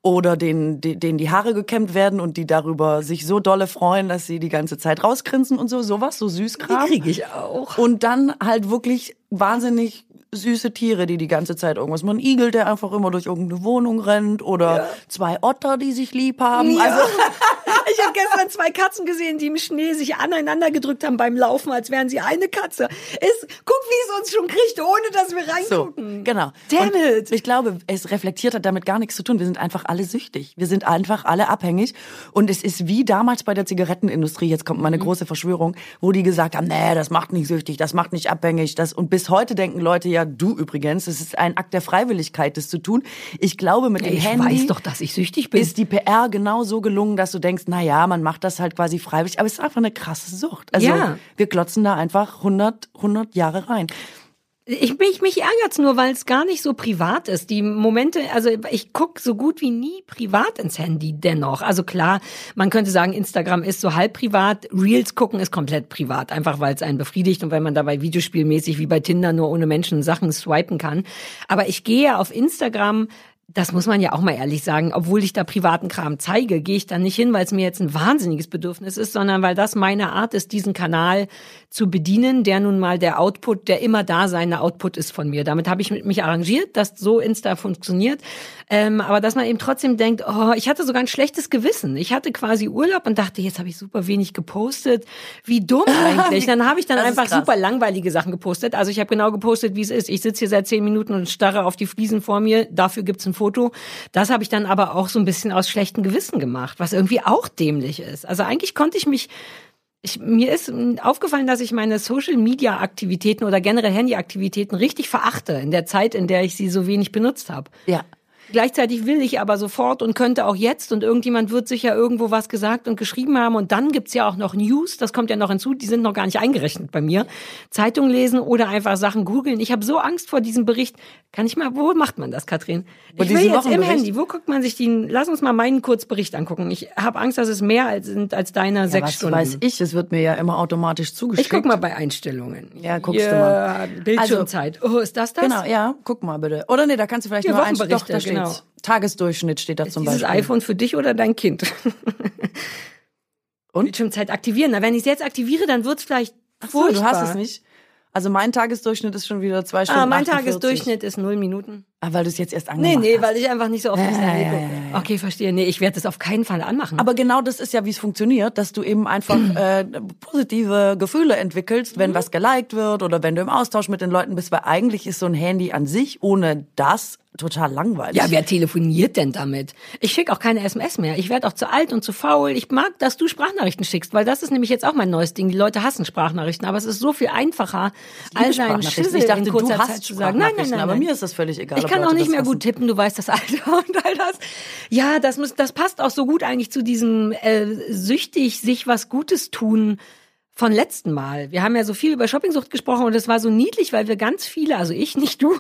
Oder denen, die- denen die Haare gekämmt werden und die darüber sich so dolle freuen, dass sie die ganze Zeit rausgrinsen und so. Sowas, so Süßkram. Die krieg ich auch. Und dann halt wirklich wahnsinnig süße Tiere, die die ganze Zeit irgendwas machen. Ein Igel, der einfach immer durch irgendeine Wohnung rennt oder zwei Otter, die sich lieb haben. Ja. Also ich habe gestern zwei Katzen gesehen, die im Schnee sich aneinander gedrückt haben beim Laufen, als wären sie eine Katze. Es, guck, wie es uns schon kriegt, ohne dass wir So, reingucken. genau. Damn und it. Ich glaube, es reflektiert hat damit gar nichts zu tun. Wir sind einfach alle süchtig. Wir sind einfach alle abhängig. Und es ist wie damals bei der Zigarettenindustrie, jetzt kommt meine große Verschwörung, wo die gesagt haben, nee, das macht nicht süchtig, das macht nicht abhängig. Das, und bis heute denken Leute, ja, du übrigens, es ist ein Akt der Freiwilligkeit, das zu tun. Ich glaube, mit dem Ich Handy weiß doch, dass ich süchtig bin. ist die PR genau so gelungen, dass du denkst, na ja, man macht das halt quasi freiwillig, aber es ist einfach eine krasse Sucht. Also Ja. wir glotzen da einfach 100, 100 Jahre rein. Ich, mich, mich ärgert's nur, weil es gar nicht so privat ist. Die Momente, also ich guck so gut wie nie privat ins Handy dennoch. Also klar, man könnte sagen, Instagram ist so halb privat, Reels gucken ist komplett privat, einfach weil es einen befriedigt und weil man dabei videospielmäßig wie bei Tinder nur ohne Menschen Sachen swipen kann. Aber ich gehe auf Instagram das muss man ja auch mal ehrlich sagen, obwohl ich da privaten Kram zeige, gehe ich da nicht hin, weil es mir jetzt ein wahnsinniges Bedürfnis ist, sondern weil das meine Art ist, diesen Kanal zu bedienen, der nun mal der Output, der immer da seine Output ist von mir. Damit habe ich mich arrangiert, dass so Insta funktioniert. Ähm, aber dass man eben trotzdem denkt, oh, ich hatte sogar ein schlechtes Gewissen. Ich hatte quasi Urlaub und dachte, jetzt habe ich super wenig gepostet. Wie dumm eigentlich. Dann habe ich dann einfach super langweilige Sachen gepostet. Also ich habe genau gepostet, wie es ist. Ich sitze hier seit zehn Minuten und starre auf die Fliesen vor mir. Dafür gibt's ein Foto. Das habe ich dann aber auch so ein bisschen aus schlechtem Gewissen gemacht, was irgendwie auch dämlich ist. Also eigentlich konnte ich mich ich, mir ist aufgefallen, dass ich meine Social-Media-Aktivitäten oder generell Handy-Aktivitäten richtig verachte in der Zeit, in der ich sie so wenig benutzt habe. Ja. Gleichzeitig will ich aber sofort und könnte auch jetzt und irgendjemand wird sicher irgendwo was gesagt und geschrieben haben und dann gibt's ja auch noch News, das kommt ja noch hinzu, die sind noch gar nicht eingerechnet bei mir. Zeitung lesen oder einfach Sachen googeln. Ich habe so Angst vor diesem Bericht. Kann ich mal, wo macht man das, Katrin? Ich will jetzt im Handy, wo guckt man sich den, lass uns mal meinen Kurzbericht angucken. Ich habe Angst, dass es mehr als, sind als deine ja, sechs was Stunden. weiß ich, es wird mir ja immer automatisch zugeschickt. Ich guck mal bei Einstellungen. Ja, guckst ja, du mal. Bildschirmzeit. Also, oh, ist das das? Genau, ja, guck mal bitte. Oder nee, da kannst du vielleicht ja, nur. Doch, da genau. Tagesdurchschnitt steht da ist zum dieses Beispiel. iPhone für dich oder dein Kind? Und? Bildschirmzeit aktivieren. Na, wenn ich es jetzt aktiviere, dann wird's vielleicht Ach so, du hast es nicht. Also mein Tagesdurchschnitt ist schon wieder zwei Stunden. Ah, mein 48. Tagesdurchschnitt ist null Minuten. Ah, weil du es jetzt erst angemacht Nee, nee, hast. weil ich einfach nicht so oft Ja, ja, ja, ja. Okay, verstehe. Nee, ich werde das auf keinen Fall anmachen. Aber genau das ist ja, wie es funktioniert, dass du eben einfach äh, positive Gefühle entwickelst, Mhm. wenn was geliked wird oder wenn du im Austausch mit den Leuten bist, weil eigentlich ist so ein Handy an sich ohne das total langweilig. ja, wer telefoniert denn damit? Ich schicke auch keine SMS mehr. Ich werde auch zu alt und zu faul. Ich mag, dass du Sprachnachrichten schickst, weil das ist nämlich jetzt auch mein neues Ding. Die Leute hassen Sprachnachrichten, aber es ist so viel einfacher, all seinen Sprachnachrichten. Schissel ich dachte, in du kurzer hast Zeit zu sagen. Nein, nein, nein, aber nein. mir ist das völlig egal. Ich kann auch nicht mehr hassen. gut tippen, du weißt das Alter und all das. Ja, das muss, das passt auch so gut eigentlich zu diesem äh, süchtig sich was Gutes tun von letzten Mal. Wir haben ja so viel über Shoppingsucht gesprochen und es war so niedlich, weil wir ganz viele, also ich, nicht du,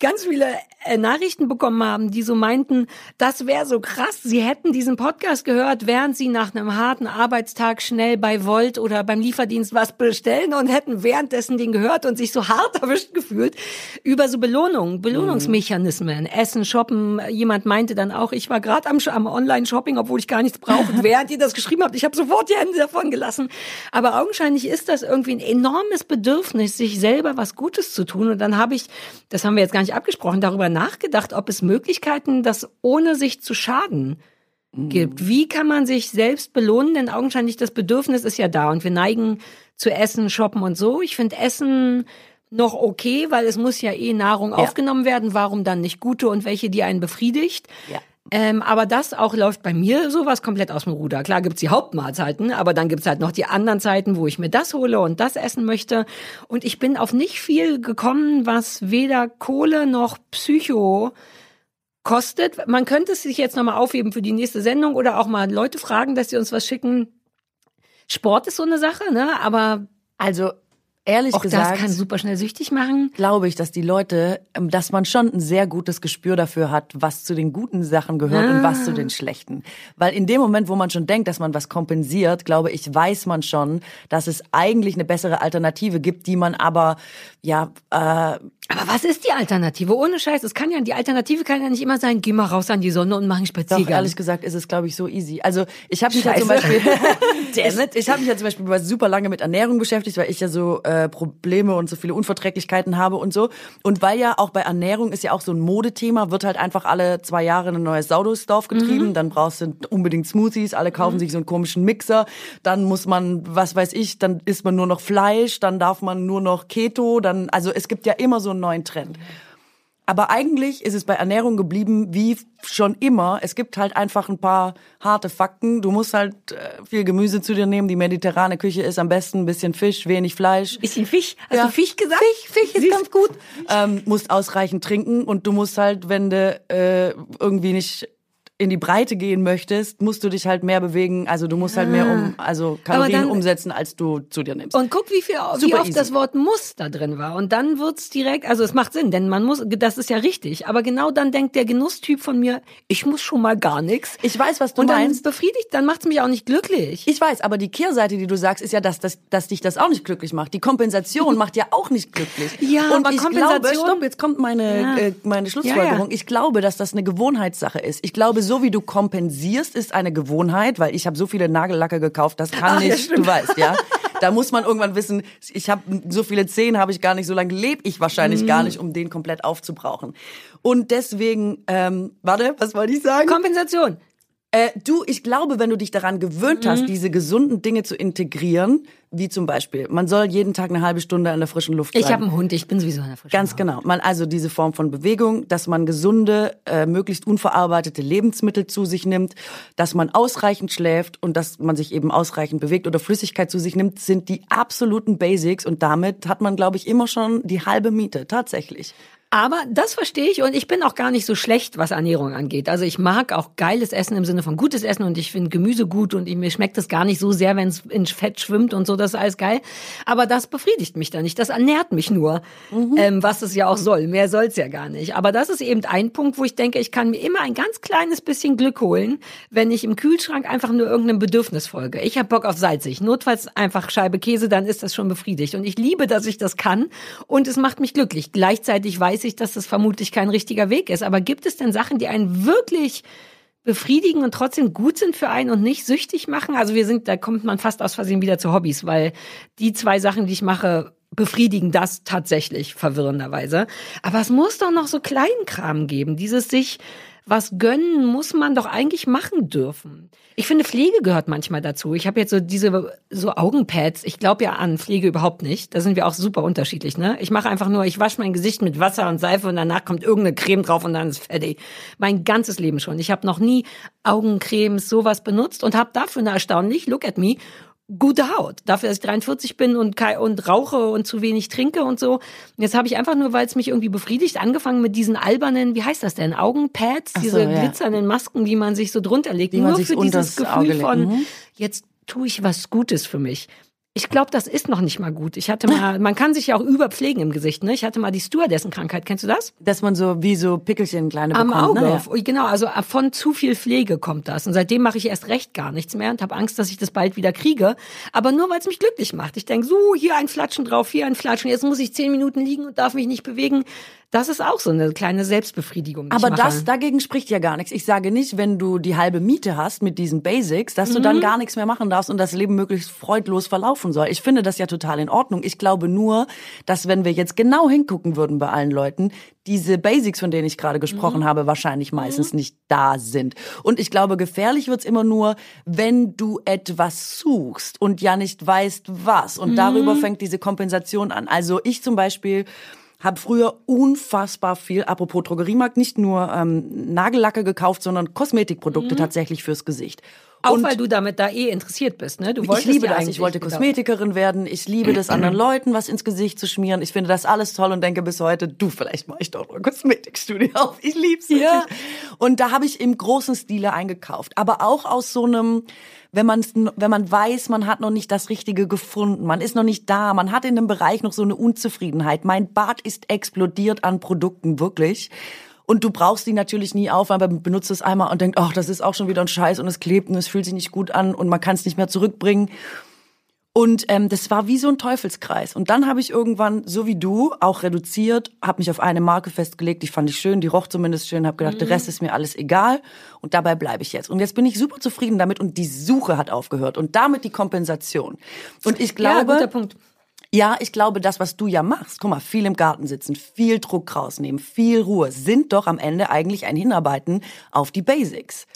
ganz viele äh, Nachrichten bekommen haben, die so meinten, das wäre so krass, sie hätten diesen Podcast gehört, während sie nach einem harten Arbeitstag schnell bei Volt oder beim Lieferdienst was bestellen und hätten währenddessen den gehört und sich so hart erwischt gefühlt über so Belohnungen, Belohnungsmechanismen, Essen, Shoppen. Jemand meinte dann auch, ich war gerade am, am Online-Shopping, obwohl ich gar nichts brauche. Während ihr das geschrieben habt, ich habe sofort die Hände davon gelassen. Aber augenscheinlich ist das irgendwie ein enormes Bedürfnis, sich selber was Gutes zu tun. Und dann habe ich, das haben wir jetzt gar nicht abgesprochen, darüber nachgedacht, ob es Möglichkeiten, das ohne sich zu schaden gibt. Wie kann man sich selbst belohnen? Denn augenscheinlich das Bedürfnis ist ja da und wir neigen zu Essen, Shoppen und so. Ich finde Essen noch okay, weil es muss ja eh Nahrung aufgenommen werden. Warum dann nicht gute und welche, die einen befriedigt? Ja. Ähm, aber das auch läuft bei mir sowas komplett aus dem Ruder. Klar gibt's die Hauptmahlzeiten, aber dann gibt's halt noch die anderen Zeiten, wo ich mir das hole und das essen möchte. Und ich bin auf nicht viel gekommen, was weder Kohle noch Psycho kostet. Man könnte es sich jetzt nochmal aufheben für die nächste Sendung oder auch mal Leute fragen, dass sie uns was schicken. Sport ist so eine Sache, ne? Aber Also ehrlich auch gesagt, das kann super schnell süchtig machen. glaube ich, dass die Leute, ähm, dass man schon ein sehr gutes Gespür dafür hat, was zu den guten Sachen gehört und was zu den schlechten. Weil in dem Moment, wo man schon denkt, dass man was kompensiert, glaube ich, weiß man schon, dass es eigentlich eine bessere Alternative gibt, die man aber ja äh, Aber was ist die Alternative? Ohne Scheiß, es kann ja, die Alternative kann ja nicht immer sein, geh mal raus an die Sonne und mach einen Doch, Spaziergang. ehrlich gesagt ist es, glaube ich, so easy. Also ich habe mich ja zum Scheiße. Beispiel, ich, ich habe mich ja zum Beispiel super lange mit Ernährung beschäftigt, weil ich ja so äh, Probleme und so viele Unverträglichkeiten habe und so. Und weil ja auch bei Ernährung ist ja auch so ein Modethema, wird halt einfach alle zwei Jahre ein neues Sau durchs Dorf getrieben. Mhm. Dann brauchst du unbedingt Smoothies, alle kaufen sich so einen komischen Mixer. Dann muss man, was weiß ich, dann isst man nur noch Fleisch, dann darf man nur noch Keto. Dann, also es gibt ja immer so einen neuen Trend. Aber eigentlich ist es bei Ernährung geblieben wie schon immer. Es gibt halt einfach ein paar harte Fakten. Du musst halt äh, viel Gemüse zu dir nehmen. Die mediterrane Küche ist am besten ein bisschen Fisch, wenig Fleisch. Bisschen Fisch. Hast Ja. du Fisch gesagt? Fisch, Fisch ist Siehst- ganz gut. Ähm, musst ausreichend trinken und du musst halt, wenn du äh, irgendwie nicht in die Breite gehen möchtest, musst du dich halt mehr bewegen. Also du musst halt mehr um, also Kalorien dann- umsetzen, als du zu dir nimmst. Und guck, wie viel, wie Super oft easy. das Wort muss da drin war. Und dann wird's direkt, also es macht Sinn, denn man muss, das ist ja richtig. Aber genau dann denkt der Genusstyp von mir, ich muss schon mal gar nichts. Ich weiß, was du Und dann meinst. befriedigt, dann macht's mich auch nicht glücklich. Ich weiß, aber die Kehrseite, die du sagst, ist ja, dass, dass, dass dich das auch nicht glücklich macht. Die Kompensation macht ja auch nicht glücklich. Ja, und aber ich Kompensation- glaube, stopp, jetzt kommt meine, Ja. äh, meine Schlussfolgerung. Ja, ja. Ich glaube, dass das eine Gewohnheitssache ist. Ich glaube, so wie du kompensierst, ist eine Gewohnheit, weil ich habe so viele Nagellacke gekauft, das kann Ach, ja, nicht, stimmt. du weißt, ja. Da muss man irgendwann wissen, ich habe so viele Zehen habe ich gar nicht, so lange lebe ich wahrscheinlich Mhm. gar nicht, um den komplett aufzubrauchen. Und deswegen, ähm, warte, was wollte ich sagen? Kompensation. Äh, du, ich glaube, wenn du dich daran gewöhnt Mhm. hast, diese gesunden Dinge zu integrieren, wie zum Beispiel, man soll jeden Tag eine halbe Stunde in der frischen Luft sein. Ich habe einen Hund, ich bin sowieso in der frischen Ganz Luft. genau. Man also diese Form von Bewegung, dass man gesunde, äh, möglichst unverarbeitete Lebensmittel zu sich nimmt, dass man ausreichend schläft und dass man sich eben ausreichend bewegt oder Flüssigkeit zu sich nimmt, sind die absoluten Basics und damit hat man, glaube ich, immer schon die halbe Miete, tatsächlich. Aber das verstehe ich und ich bin auch gar nicht so schlecht, was Ernährung angeht. Also ich mag auch geiles Essen im Sinne von gutes Essen und ich finde Gemüse gut und mir schmeckt es gar nicht so sehr, wenn es in Fett schwimmt und so, das ist alles geil. Aber das befriedigt mich da nicht, das ernährt mich nur, ähm, was es ja auch soll. Mehr soll's ja gar nicht. Aber das ist eben ein Punkt, wo ich denke, ich kann mir immer ein ganz kleines bisschen Glück holen, wenn ich im Kühlschrank einfach nur irgendeinem Bedürfnis folge. Ich habe Bock auf salzig, notfalls einfach Scheibe Käse, dann ist das schon befriedigt. Und ich liebe, dass ich das kann und es macht mich glücklich. Gleichzeitig weiß ich, dass das vermutlich kein richtiger Weg ist. Aber gibt es denn Sachen, die einen wirklich befriedigen und trotzdem gut sind für einen und nicht süchtig machen? Also wir sind, da kommt man fast aus Versehen wieder zu Hobbys, weil die zwei Sachen, die ich mache, befriedigen das tatsächlich verwirrenderweise. Aber es muss doch noch so Kleinkram geben. Dieses sich was gönnen muss man doch eigentlich machen dürfen. Ich finde, Pflege gehört manchmal dazu. Ich habe jetzt so diese so Augenpads. Ich glaube ja an Pflege überhaupt nicht. Da sind wir auch super unterschiedlich. Ne? Ich mache einfach nur, ich wasche mein Gesicht mit Wasser und Seife und danach kommt irgendeine Creme drauf und dann ist fertig. Mein ganzes Leben schon. Ich habe noch nie Augencremes sowas benutzt und habe dafür eine erstaunlich, look at me, gute Haut. Dafür, dass ich 43 bin und, und rauche und zu wenig trinke und so. Jetzt habe ich einfach nur, weil es mich irgendwie befriedigt, angefangen mit diesen albernen, wie heißt das denn, Augenpads, so, diese ja. glitzernden Masken, die man sich so drunter legt. Die nur für dieses Gefühl von, Mhm. jetzt tue ich was Gutes für mich. Ich glaube, das ist noch nicht mal gut. Ich hatte mal, man kann sich ja auch überpflegen im Gesicht, ne? Ich hatte mal die Stewardessen-Krankheit. Kennst du das? Dass man so wie so Pickelchen kleine Am bekommt. Auge. Ne? Genau, also von zu viel Pflege kommt das. Und seitdem mache ich erst recht gar nichts mehr und habe Angst, dass ich das bald wieder kriege. Aber nur, weil es mich glücklich macht. Ich denke, so, hier ein Flatschen drauf, hier ein Flatschen. Jetzt muss ich zehn Minuten liegen und darf mich nicht bewegen. Das ist auch so eine kleine Selbstbefriedigung. Aber das dagegen spricht ja gar nichts. Ich sage nicht, wenn du die halbe Miete hast mit diesen Basics, dass du dann gar nichts mehr machen darfst und das Leben möglichst freudlos verlaufen soll. Ich finde das ja total in Ordnung. Ich glaube nur, dass wenn wir jetzt genau hingucken würden bei allen Leuten, diese Basics, von denen ich gerade gesprochen habe, wahrscheinlich meistens nicht da sind. Und ich glaube, gefährlich wird's immer nur, wenn du etwas suchst und ja nicht weißt, was. Und darüber fängt diese Kompensation an. Also ich zum Beispiel habe früher unfassbar viel, apropos Drogeriemarkt, nicht nur ähm, Nagellacke gekauft, sondern Kosmetikprodukte tatsächlich fürs Gesicht. Auch Und weil du damit da eh interessiert bist, ne? Du ich wolltest liebe ja das. eigentlich, Ich wollte genau. Kosmetikerin werden. Ich liebe das, anderen Leuten was ins Gesicht zu schmieren. Ich finde das alles toll und denke bis heute, du, vielleicht mache ich doch noch ein Kosmetikstudio auf. Ich lieb's. Ja. wirklich. Und da habe ich im großen Stile eingekauft. Aber auch aus so einem, wenn man wenn man weiß, man hat noch nicht das Richtige gefunden, man ist noch nicht da, man hat in dem Bereich noch so eine Unzufriedenheit. Mein Bad ist explodiert an Produkten, wirklich. Und du brauchst die natürlich nie auf, aber man benutzt es einmal und denkt, ach, das ist auch schon wieder ein Scheiß und es klebt und es fühlt sich nicht gut an und man kann es nicht mehr zurückbringen. Und ähm, das war wie so ein Teufelskreis. Und dann habe ich irgendwann, so wie du, auch reduziert, habe mich auf eine Marke festgelegt, die fand ich schön, die roch zumindest schön, habe gedacht, der Mhm. Rest ist mir alles egal. Und dabei bleibe ich jetzt. Und jetzt bin ich super zufrieden damit und die Suche hat aufgehört und damit die Kompensation. Und ich Ja, glaube, Punkt. Ja, ich glaube, das, was du ja machst, guck mal, viel im Garten sitzen, viel Druck rausnehmen, viel Ruhe, sind doch am Ende eigentlich ein Hinarbeiten auf die Basics.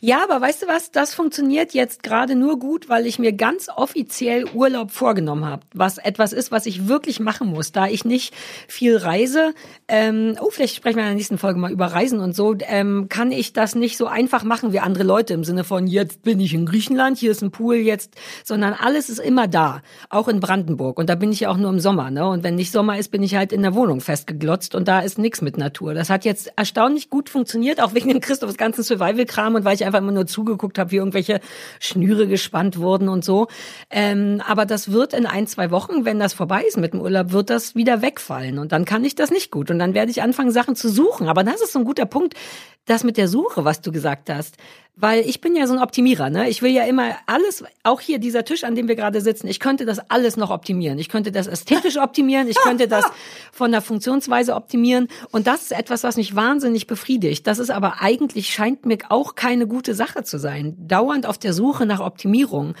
Ja, aber weißt du was? Das funktioniert jetzt gerade nur gut, weil ich mir ganz offiziell Urlaub vorgenommen habe. Was etwas ist, was ich wirklich machen muss, da ich nicht viel reise. Ähm, oh, vielleicht sprechen wir in der nächsten Folge mal über Reisen und so. Ähm, kann ich das nicht so einfach machen wie andere Leute im Sinne von jetzt bin ich in Griechenland, hier ist ein Pool jetzt, sondern alles ist immer da, auch in Brandenburg. Und da bin ich ja auch nur im Sommer, ne? Und wenn nicht Sommer ist, bin ich halt in der Wohnung festgeglotzt und da ist nichts mit Natur. Das hat jetzt erstaunlich gut funktioniert, auch wegen dem Christophs ganzen Survival-Kram und weil ich einfach immer nur zugeguckt habe, wie irgendwelche Schnüre gespannt wurden und so. Ähm, aber das wird in ein, zwei Wochen, wenn das vorbei ist mit dem Urlaub, wird das wieder wegfallen und dann kann ich das nicht gut und dann werde ich anfangen, Sachen zu suchen. Aber das ist so ein guter Punkt, das mit der Suche, was du gesagt hast. Weil ich bin ja so ein Optimierer, ne? Ich will ja immer alles, auch hier dieser Tisch, an dem wir gerade sitzen, ich könnte das alles noch optimieren. Ich könnte das ästhetisch optimieren, ich könnte das von der Funktionsweise optimieren. Und das ist etwas, was mich wahnsinnig befriedigt. Das ist aber eigentlich, scheint mir auch keine gute Sache zu sein. Dauernd auf der Suche nach Optimierung.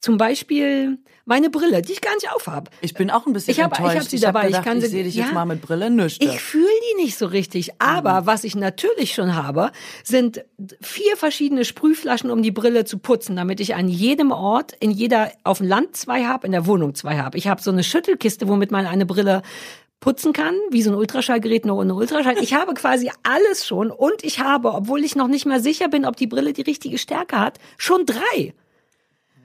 Zum Beispiel meine Brille, die ich gar nicht aufhab. Ich bin auch ein bisschen ich hab, enttäuscht. Ich habe sie dabei. Gedacht, ich kann ich sie, sehe dich ja, jetzt mal mit Brille nüchtern. Ich fühle die nicht so richtig. Aber mhm. was ich natürlich schon habe, sind vier verschiedene Sprühflaschen, um die Brille zu putzen, damit ich an jedem Ort, in jeder, auf dem Land zwei habe, in der Wohnung zwei habe. Ich habe so eine Schüttelkiste, womit man eine Brille putzen kann, wie so ein Ultraschallgerät nur ohne Ultraschall. Ich habe quasi alles schon und ich habe, obwohl ich noch nicht mal sicher bin, ob die Brille die richtige Stärke hat, schon drei.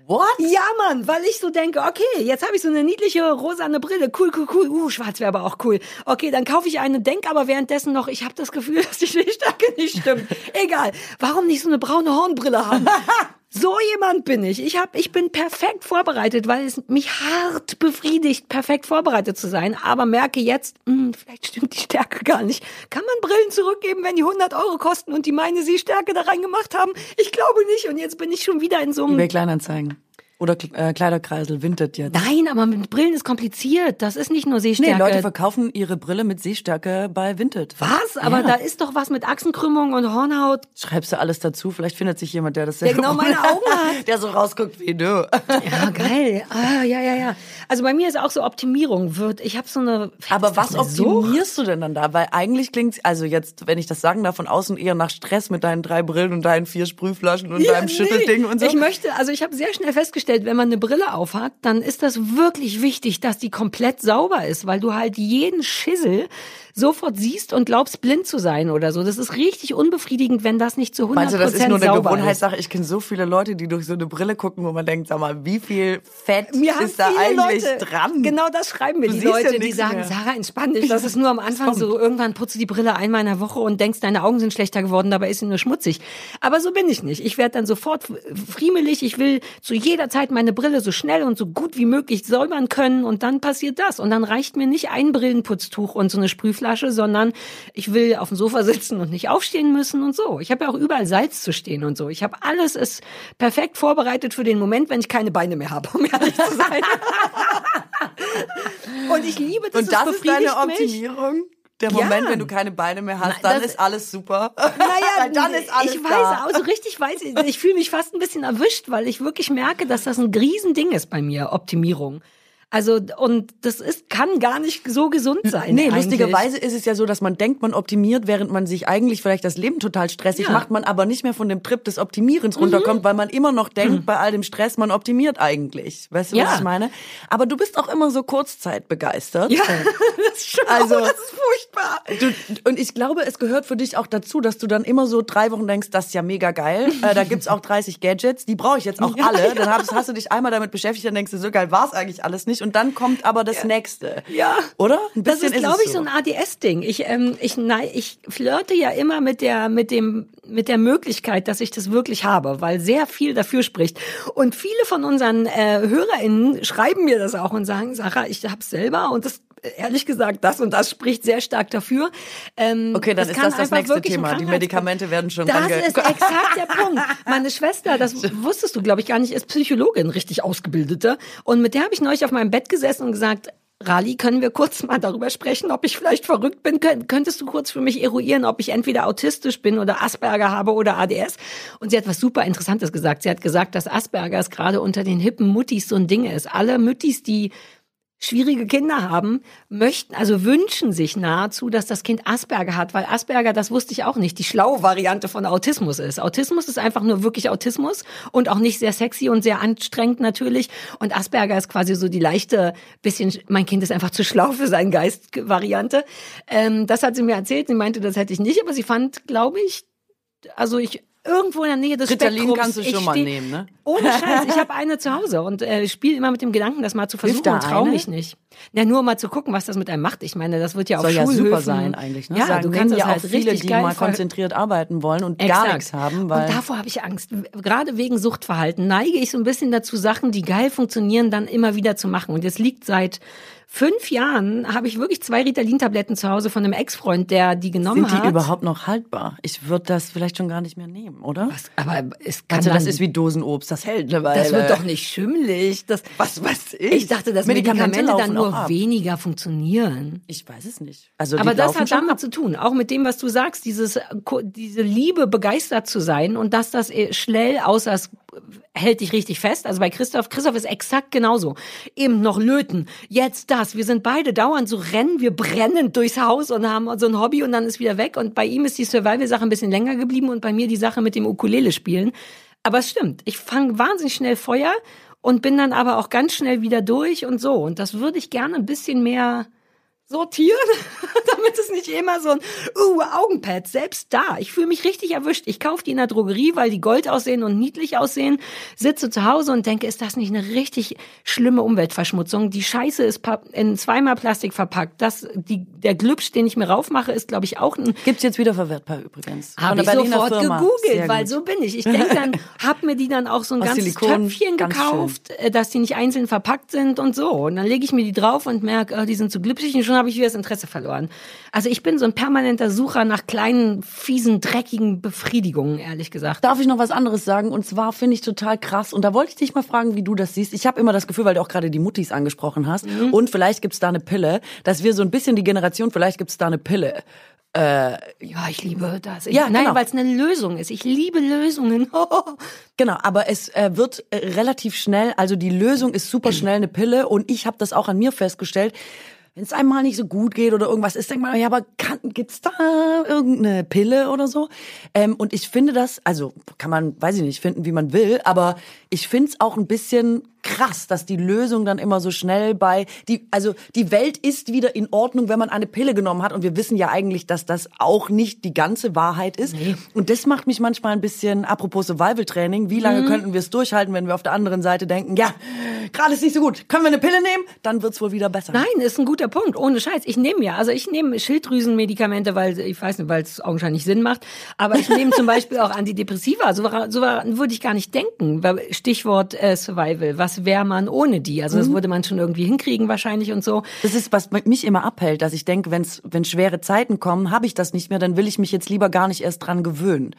What? Ja, Mann, weil ich so denke, okay, jetzt habe ich so eine niedliche rosane Brille. Cool, cool, cool. Uh, schwarz wäre aber auch cool. Okay, dann kaufe ich eine, denk aber währenddessen noch, ich habe das Gefühl, dass die Sehstärke nicht stimmt. Egal. Warum nicht so eine braune Hornbrille haben? So jemand bin ich. Ich hab, ich bin perfekt vorbereitet, weil es mich hart befriedigt, perfekt vorbereitet zu sein. Aber merke jetzt, mh, hm, vielleicht stimmt die Stärke gar nicht. Kann man Brillen zurückgeben, wenn die 100 Euro kosten und die meine sie Stärke da reingemacht haben? Ich glaube nicht. Und jetzt bin ich schon wieder in so einem... eBay Kleinanzeigen. Oder äh, Kleiderkreisel Vinted jetzt. Nein, aber mit Brillen ist kompliziert. Das ist nicht nur Sehstärke. Nee, Leute verkaufen ihre Brille mit Sehstärke bei Vinted. Was? Aber ja. da ist doch was mit Achsenkrümmung und Hornhaut. Schreibst du alles dazu? Vielleicht findet sich jemand, der das der genau meine Augen hat. Der so rausguckt wie du. Ja, geil. Ah, ja, ja, ja. Also bei mir ist auch so Optimierung wird. Ich habe so eine. Aber was optimierst du denn dann da? Weil eigentlich klingt's also jetzt, wenn ich das sagen darf, von außen eher nach Stress mit deinen drei Brillen und deinen vier Sprühflaschen und ja, deinem nee. Schüttelding und so. Ich möchte, also ich habe sehr schnell festgestellt, wenn man eine Brille aufhat, dann ist das wirklich wichtig, dass die komplett sauber ist, weil du halt jeden Schissel sofort siehst und glaubst, blind zu sein oder so. Das ist richtig unbefriedigend, wenn das nicht zu 100% Meinst du, das ist nur eine Gewohnheitssache? Ich kenne so viele Leute, die durch so eine Brille gucken, wo man denkt, sag mal, wie viel Fett Mir ist da eigentlich Leute, dran? Genau das schreiben mir du die Leute, ja die sagen, mehr. Sarah, entspann dich. Das ist nur am Anfang so, irgendwann putzt du die Brille einmal in der Woche und denkst, deine Augen sind schlechter geworden, dabei ist sie nur schmutzig. Aber so bin ich nicht. Ich werde dann sofort friemelig. Ich will zu jeder Zeit meine Brille so schnell und so gut wie möglich säubern können und dann passiert das. Und dann reicht mir nicht ein Brillenputztuch und so eine Sprühflasche, sondern ich will auf dem Sofa sitzen und nicht aufstehen müssen und so. Ich habe ja auch überall Salz zu stehen und so. Ich habe alles ist perfekt vorbereitet für den Moment, wenn ich keine Beine mehr habe, um ehrlich zu sein. und ich liebe das. Und das ist deine Optimierung? Mich der Moment, ja. wenn du keine Beine mehr hast, dann ist alles super. Naja, dann ist alles ich weiß da. auch so richtig weiß ich, ich fühle mich fast ein bisschen erwischt, weil ich wirklich merke, dass das ein Riesending ist bei mir, Optimierung. Also, und das ist, kann gar nicht so gesund sein. Nee, eigentlich. lustigerweise ist es ja so, dass man denkt, man optimiert, während man sich eigentlich vielleicht das Leben total stressig ja. macht, man aber nicht mehr von dem Trip des Optimierens mhm. runterkommt, weil man immer noch denkt, mhm. bei all dem Stress, man optimiert eigentlich. Weißt du, ja. was ich meine? Aber du bist auch immer so kurzzeitbegeistert. Ja, das ist schon, also, das ist furchtbar. Du, und ich glaube, es gehört für dich auch dazu, dass du dann immer so drei Wochen denkst, das ist ja mega geil. äh, da gibt's auch 30 Gadgets, die brauche ich jetzt auch ja, alle. Dann hast, hast, du dich einmal damit beschäftigt, dann denkst du, so geil war's eigentlich alles nicht und dann kommt aber das ja. nächste. Ja. Oder? Ein das ist, glaube ich, so. so ein ADS-Ding. Ich, ähm, ich, nein, ich flirte ja immer mit der, mit dem, mit der Möglichkeit, dass ich das wirklich habe, weil sehr viel dafür spricht. Und viele von unseren äh, HörerInnen schreiben mir das auch und sagen, Sarah, ich hab's selber und das ehrlich gesagt, das und das spricht sehr stark dafür. Ähm, okay, dann ist das das nächste Thema. Die Medikamente werden schon Das ist exakt der Punkt. Meine Schwester, das wusstest du, glaube ich, gar nicht, ist Psychologin, richtig ausgebildete. Und mit der habe ich neulich auf meinem Bett gesessen und gesagt, Rali, können wir kurz mal darüber sprechen, ob ich vielleicht verrückt bin? Könntest du kurz für mich eruieren, ob ich entweder autistisch bin oder Asperger habe oder ADS? Und sie hat was super Interessantes gesagt. Sie hat gesagt, dass Asperger es gerade unter den hippen Muttis so ein Ding ist. Alle Muttis, die schwierige Kinder haben, möchten, also wünschen sich nahezu, dass das Kind Asperger hat, weil Asperger, das wusste ich auch nicht, die schlaue Variante von Autismus ist. Autismus ist einfach nur wirklich Autismus und auch nicht sehr sexy und sehr anstrengend natürlich. Und Asperger ist quasi so die leichte, bisschen, mein Kind ist einfach zu schlau für seinen Geist Variante. Ähm, das hat sie mir erzählt. Sie meinte, das hätte ich nicht, aber sie fand, glaube ich, also ich irgendwo in der Nähe des Ritalin Spektrums. kannst du Ich schon mal steh- nehmen, ne? Ohne Scheiß, ich habe eine zu Hause und äh, spiele immer mit dem Gedanken, das mal zu versuchen und traue mich nicht. Na, nur mal zu gucken, was das mit einem macht. Ich meine, das wird ja auf Soll ja super sein eigentlich. Ne? Ja, Sagen, du kannst ja das auch halt viele, richtig die mal konzentriert arbeiten wollen und gar Exakt. nichts haben, weil und davor habe ich Angst. Gerade wegen Suchtverhalten neige ich so ein bisschen dazu, Sachen, die geil funktionieren, dann immer wieder zu machen. Und jetzt liegt seit fünf Jahren, habe ich wirklich zwei Ritalin-Tabletten zu Hause von einem Ex-Freund, der die genommen sind die hat. überhaupt noch haltbar? Ich würde das vielleicht schon gar nicht mehr nehmen, oder? Was? Aber es kann Also das ist wie Dosenobst, das hält eine Weile. das wird doch nicht schimmelig. Das, Was weiß ich? ich dachte, dass Medikamente, laufen dann nur weniger funktionieren. Ich weiß es nicht. Also Aber das hat damit ab. zu tun, auch mit dem, was du sagst, dieses, äh, diese Liebe, begeistert zu sein und dass das äh, schnell, außer es hält dich richtig fest. Also bei Christoph, Christoph ist exakt genauso. Eben noch löten, jetzt das. Wir sind beide dauernd so rennen, wir brennen durchs Haus und haben so ein Hobby und dann ist wieder weg. Und bei ihm ist die Survival-Sache ein bisschen länger geblieben und bei mir die Sache mit dem Ukulele spielen. Aber es stimmt, ich fange wahnsinnig schnell Feuer und bin dann aber auch ganz schnell wieder durch und so. Und das würde ich gerne ein bisschen mehr sortieren, damit es nicht immer so ein uh, Augenpad, selbst da. Ich fühle mich richtig erwischt. Ich kaufe die in der Drogerie, weil die gold aussehen und niedlich aussehen, sitze zu Hause und denke, ist das nicht eine richtig schlimme Umweltverschmutzung? Die Scheiße ist in zweimal Plastik verpackt. Das, die, der Glübsch, den ich mir raufmache, ist, glaube ich, auch ein Gibt's jetzt wieder verwertbar übrigens. Habe ich Berliner sofort Firma. gegoogelt, Sehr weil gut. so bin ich. Ich denke dann, hab mir die dann auch so ein Aus ganzes Silikon, Töpfchen ganz gekauft, äh, dass die nicht einzeln verpackt sind und so. Und dann lege ich mir die drauf und merke, äh, die sind zu glitschig und schon habe ich wieder das Interesse verloren. Also ich bin so ein permanenter Sucher nach kleinen, fiesen, dreckigen Befriedigungen, ehrlich gesagt. Darf ich noch was anderes sagen? Und zwar finde ich total krass. Und da wollte ich dich mal fragen, wie du das siehst. Ich habe immer das Gefühl, weil du auch gerade die Muttis angesprochen hast. Mhm. Und vielleicht gibt's da eine Pille, dass wir so ein bisschen die Generation, vielleicht gibt's da eine Pille. Ja, ich liebe das. Ich, Ja, nein, genau. weil es eine Lösung ist. Ich liebe Lösungen. Genau, aber es äh, wird äh, relativ schnell, also die Lösung ist super schnell eine Pille und ich habe das auch an mir festgestellt. Wenn es einmal nicht so gut geht oder irgendwas ist, denkt man, ja, aber kann, gibt's da irgendeine Pille oder so? Ähm, und ich finde das, also kann man, weiß ich nicht, finden, wie man will, aber ich find's auch ein bisschen krass, dass die Lösung dann immer so schnell bei die also die Welt ist wieder in Ordnung, wenn man eine Pille genommen hat und wir wissen ja eigentlich, dass das auch nicht die ganze Wahrheit ist und das macht mich manchmal ein bisschen apropos Survival Training, wie lange könnten wir es durchhalten, wenn wir auf der anderen Seite denken, ja, gerade ist nicht so gut, können wir eine Pille nehmen, dann wird's wohl wieder besser. Nein, ist ein guter Punkt. Ohne Scheiß. Ich nehme ja, also ich nehme Schilddrüsenmedikamente, weil ich weiß nicht, weil es augenscheinlich Sinn macht. Aber ich nehme zum Beispiel auch Antidepressiva. So, so würde ich gar nicht denken. Stichwort äh, Survival. Was wäre man ohne die? Also das würde man schon irgendwie hinkriegen wahrscheinlich und so. Das ist, was mich immer abhält, dass ich denke, wenn's, wenn schwere Zeiten kommen, habe ich das nicht mehr, dann will ich mich jetzt lieber gar nicht erst dran gewöhnen.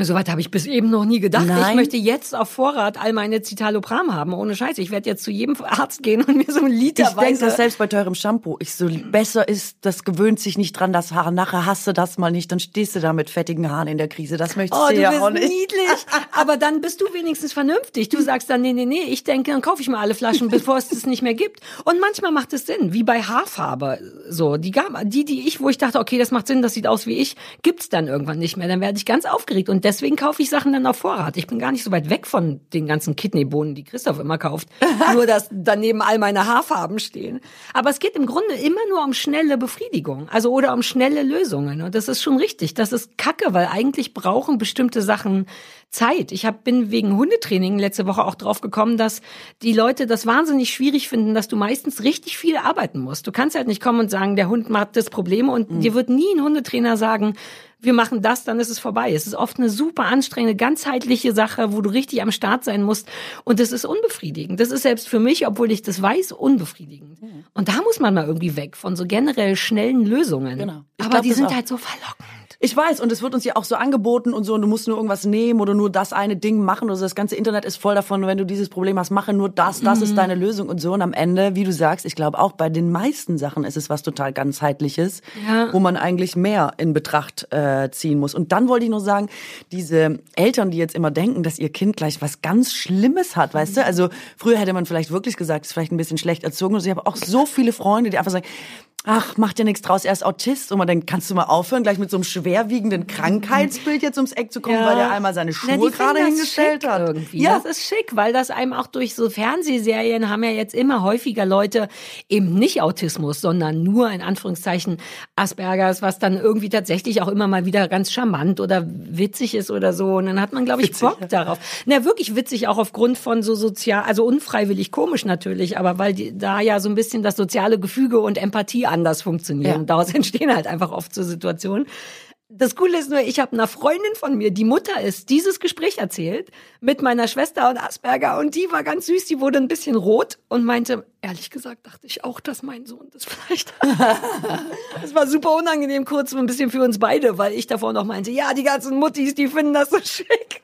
Soweit habe ich bis eben noch nie gedacht. Ich Nein. möchte jetzt auf Vorrat all meine Citalopram haben. Ohne Scheiß. Ich werde jetzt zu jedem Arzt gehen und mir so ein Liter Ich denke das selbst bei teurem Shampoo. Ich so, besser ist, das gewöhnt sich nicht dran, das Haar. Nachher hast du das mal nicht, dann stehst du da mit fettigen Haaren in der Krise. Das möchtest Oh, du ja auch nicht. niedlich. Aber dann bist du wenigstens vernünftig. Du sagst dann, nee, nee, nee, ich denke, dann kaufe ich mal alle Flaschen, bevor es das nicht mehr gibt. Und manchmal macht es Sinn, wie bei Haarfarbe. So, die, die, die ich, wo ich dachte, okay, das macht Sinn, das sieht aus wie ich, gibt's dann irgendwann nicht mehr. Dann werde ich ganz aufgeregt. Und deswegen kaufe ich Sachen dann auf Vorrat. Ich bin gar nicht so weit weg von den ganzen Kidneybohnen, die Christoph immer kauft. nur, dass daneben all meine Haarfarben stehen. Aber es geht im Grunde immer nur um schnelle Befriedigung. Also, oder um schnelle Lösungen. Und das ist schon richtig. Das ist kacke, weil eigentlich brauchen bestimmte Sachen Zeit. Ich hab, bin wegen Hundetraining letzte Woche auch drauf gekommen, dass die Leute das wahnsinnig schwierig finden, dass du meistens richtig viel arbeiten musst. Du kannst halt nicht kommen und sagen, der Hund macht das Problem und dir wird nie ein Hundetrainer sagen, wir machen das, dann ist es vorbei. Es ist oft eine super anstrengende, ganzheitliche Sache, wo du richtig am Start sein musst. Und das ist unbefriedigend. Das ist selbst für mich, obwohl ich das weiß, unbefriedigend. Und da muss man mal irgendwie weg von so generell schnellen Lösungen. Genau. Ich Aber glaub die sind auch. halt so verlockend. Ich weiß, und es wird uns ja auch so angeboten und so, und du musst nur irgendwas nehmen oder nur das eine Ding machen. Also das ganze Internet ist voll davon, wenn du dieses Problem hast, mache nur das, das ist deine Lösung und so. Und am Ende, wie du sagst, ich glaube auch bei den meisten Sachen ist es was total ganzheitliches, Ja. wo man eigentlich mehr in Betracht äh, ziehen muss. Und dann wollte ich nur sagen, diese Eltern, die jetzt immer denken, dass ihr Kind gleich was ganz Schlimmes hat, weißt du? Also früher hätte man vielleicht wirklich gesagt, ist vielleicht ein bisschen schlecht erzogen. Also ich habe auch so viele Freunde, die einfach sagen, ach, macht ja nichts draus, er ist Autist. Und man denkt, kannst du mal aufhören, gleich mit so einem schwerwiegenden Krankheitsbild jetzt ums Eck zu kommen, ja. weil er einmal seine Schuhe Na, gerade hingestellt hat. Irgendwie. Ja. Das ist schick, weil das einem auch durch so Fernsehserien haben ja jetzt immer häufiger Leute eben nicht Autismus, sondern nur in Anführungszeichen Aspergers, was dann irgendwie tatsächlich auch immer mal wieder ganz charmant oder witzig ist oder so. Und dann hat man, glaube ich, witzig, Bock ja. darauf. Na, wirklich witzig auch aufgrund von so sozial, also unfreiwillig komisch natürlich, aber weil die, da ja so ein bisschen das soziale Gefüge und Empathie anders funktionieren. Ja. Daraus entstehen halt einfach oft so Situationen. Das Coole ist nur, ich habe einer Freundin von mir, die Mutter ist, dieses Gespräch erzählt mit meiner Schwester und Asperger und die war ganz süß, die wurde ein bisschen rot und meinte, ehrlich gesagt dachte ich auch, dass mein Sohn das vielleicht hat. das war super unangenehm kurz ein bisschen für uns beide, weil ich davor noch meinte, ja, die ganzen Muttis, die finden das so schick.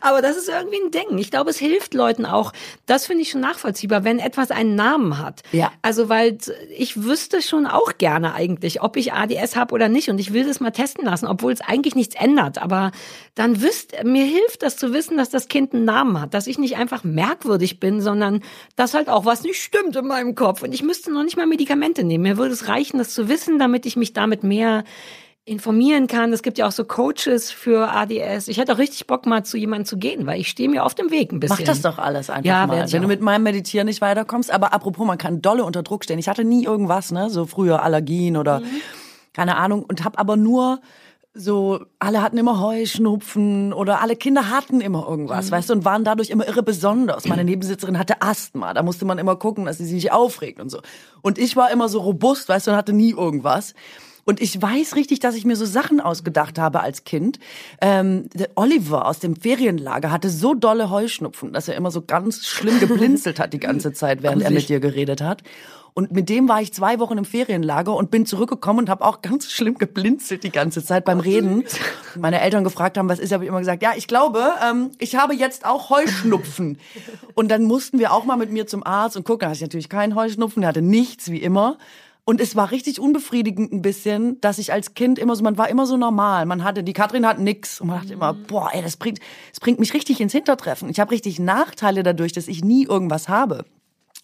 Aber das ist irgendwie ein Ding. Ich glaube, es hilft Leuten auch. Das finde ich schon nachvollziehbar, wenn etwas einen Namen hat. Ja. Also, weil ich wüsste schon auch gerne eigentlich, ob ich ADS habe oder nicht und ich will das mal testen lassen, obwohl es eigentlich nichts ändert. Aber dann wüsst, mir hilft das zu wissen, dass das Kind einen Namen hat, dass ich nicht einfach merkwürdig bin, sondern dass halt auch was nicht stimmt in meinem Kopf. Und ich müsste noch nicht mal Medikamente nehmen. Mir würde es reichen, das zu wissen, damit ich mich damit mehr informieren kann. Es gibt ja auch so Coaches für ADS. Ich hätte auch richtig Bock mal zu jemandem zu gehen, weil ich stehe mir auf dem Weg ein bisschen. Mach das doch alles einfach ja, mal. Wenn du mit meinem Meditieren nicht weiterkommst. Aber apropos, man kann dolle unter Druck stehen. Ich hatte nie irgendwas, ne, so früher Allergien oder mhm. keine Ahnung und habe aber nur so, alle hatten immer Heuschnupfen oder alle Kinder hatten immer irgendwas, mhm. weißt du, und waren dadurch immer irre besonders. Meine Nebensitzerin hatte Asthma, da musste man immer gucken, dass sie sich nicht aufregt und so. Und ich war immer so robust, weißt du, und hatte nie irgendwas. Und ich weiß richtig, dass ich mir so Sachen ausgedacht habe als Kind. Ähm, Oliver aus dem Ferienlager hatte so dolle Heuschnupfen, dass er immer so ganz schlimm geblinzelt hat die ganze Zeit, während er mit dir geredet hat. Und mit dem war ich zwei Wochen im Ferienlager und bin zurückgekommen und habe auch ganz schlimm geblinzelt die ganze Zeit beim Reden. Meine Eltern gefragt haben, was ist, habe ich immer gesagt, ja, ich glaube, ähm, ich habe jetzt auch Heuschnupfen. Und dann mussten wir auch mal mit mir zum Arzt und gucken. Da hatte ich natürlich keinen Heuschnupfen, der hatte nichts, wie immer. Und es war richtig unbefriedigend ein bisschen, dass ich als Kind immer so, man war immer so normal. Man hatte, die Katrin hat nix. Und man dachte immer, boah, ey, das bringt, das bringt mich richtig ins Hintertreffen. Ich habe richtig Nachteile dadurch, dass ich nie irgendwas habe.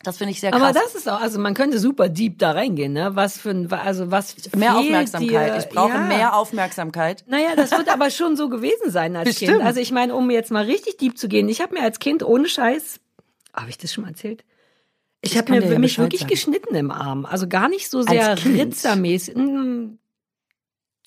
Das finde ich sehr krass. Aber das ist auch, also man könnte super deep da reingehen, ne? Was für ein, also was mehr Aufmerksamkeit. Dir? Ich brauche ja. mehr Aufmerksamkeit. Naja, das wird aber schon so gewesen sein als Bestimmt. Kind. Also ich meine, um jetzt mal richtig deep zu gehen, ich habe mir als Kind ohne Scheiß, habe ich das schon mal erzählt? Ich habe mir ja mich wirklich sagen. geschnitten im Arm. Also gar nicht so sehr ritzermäßig.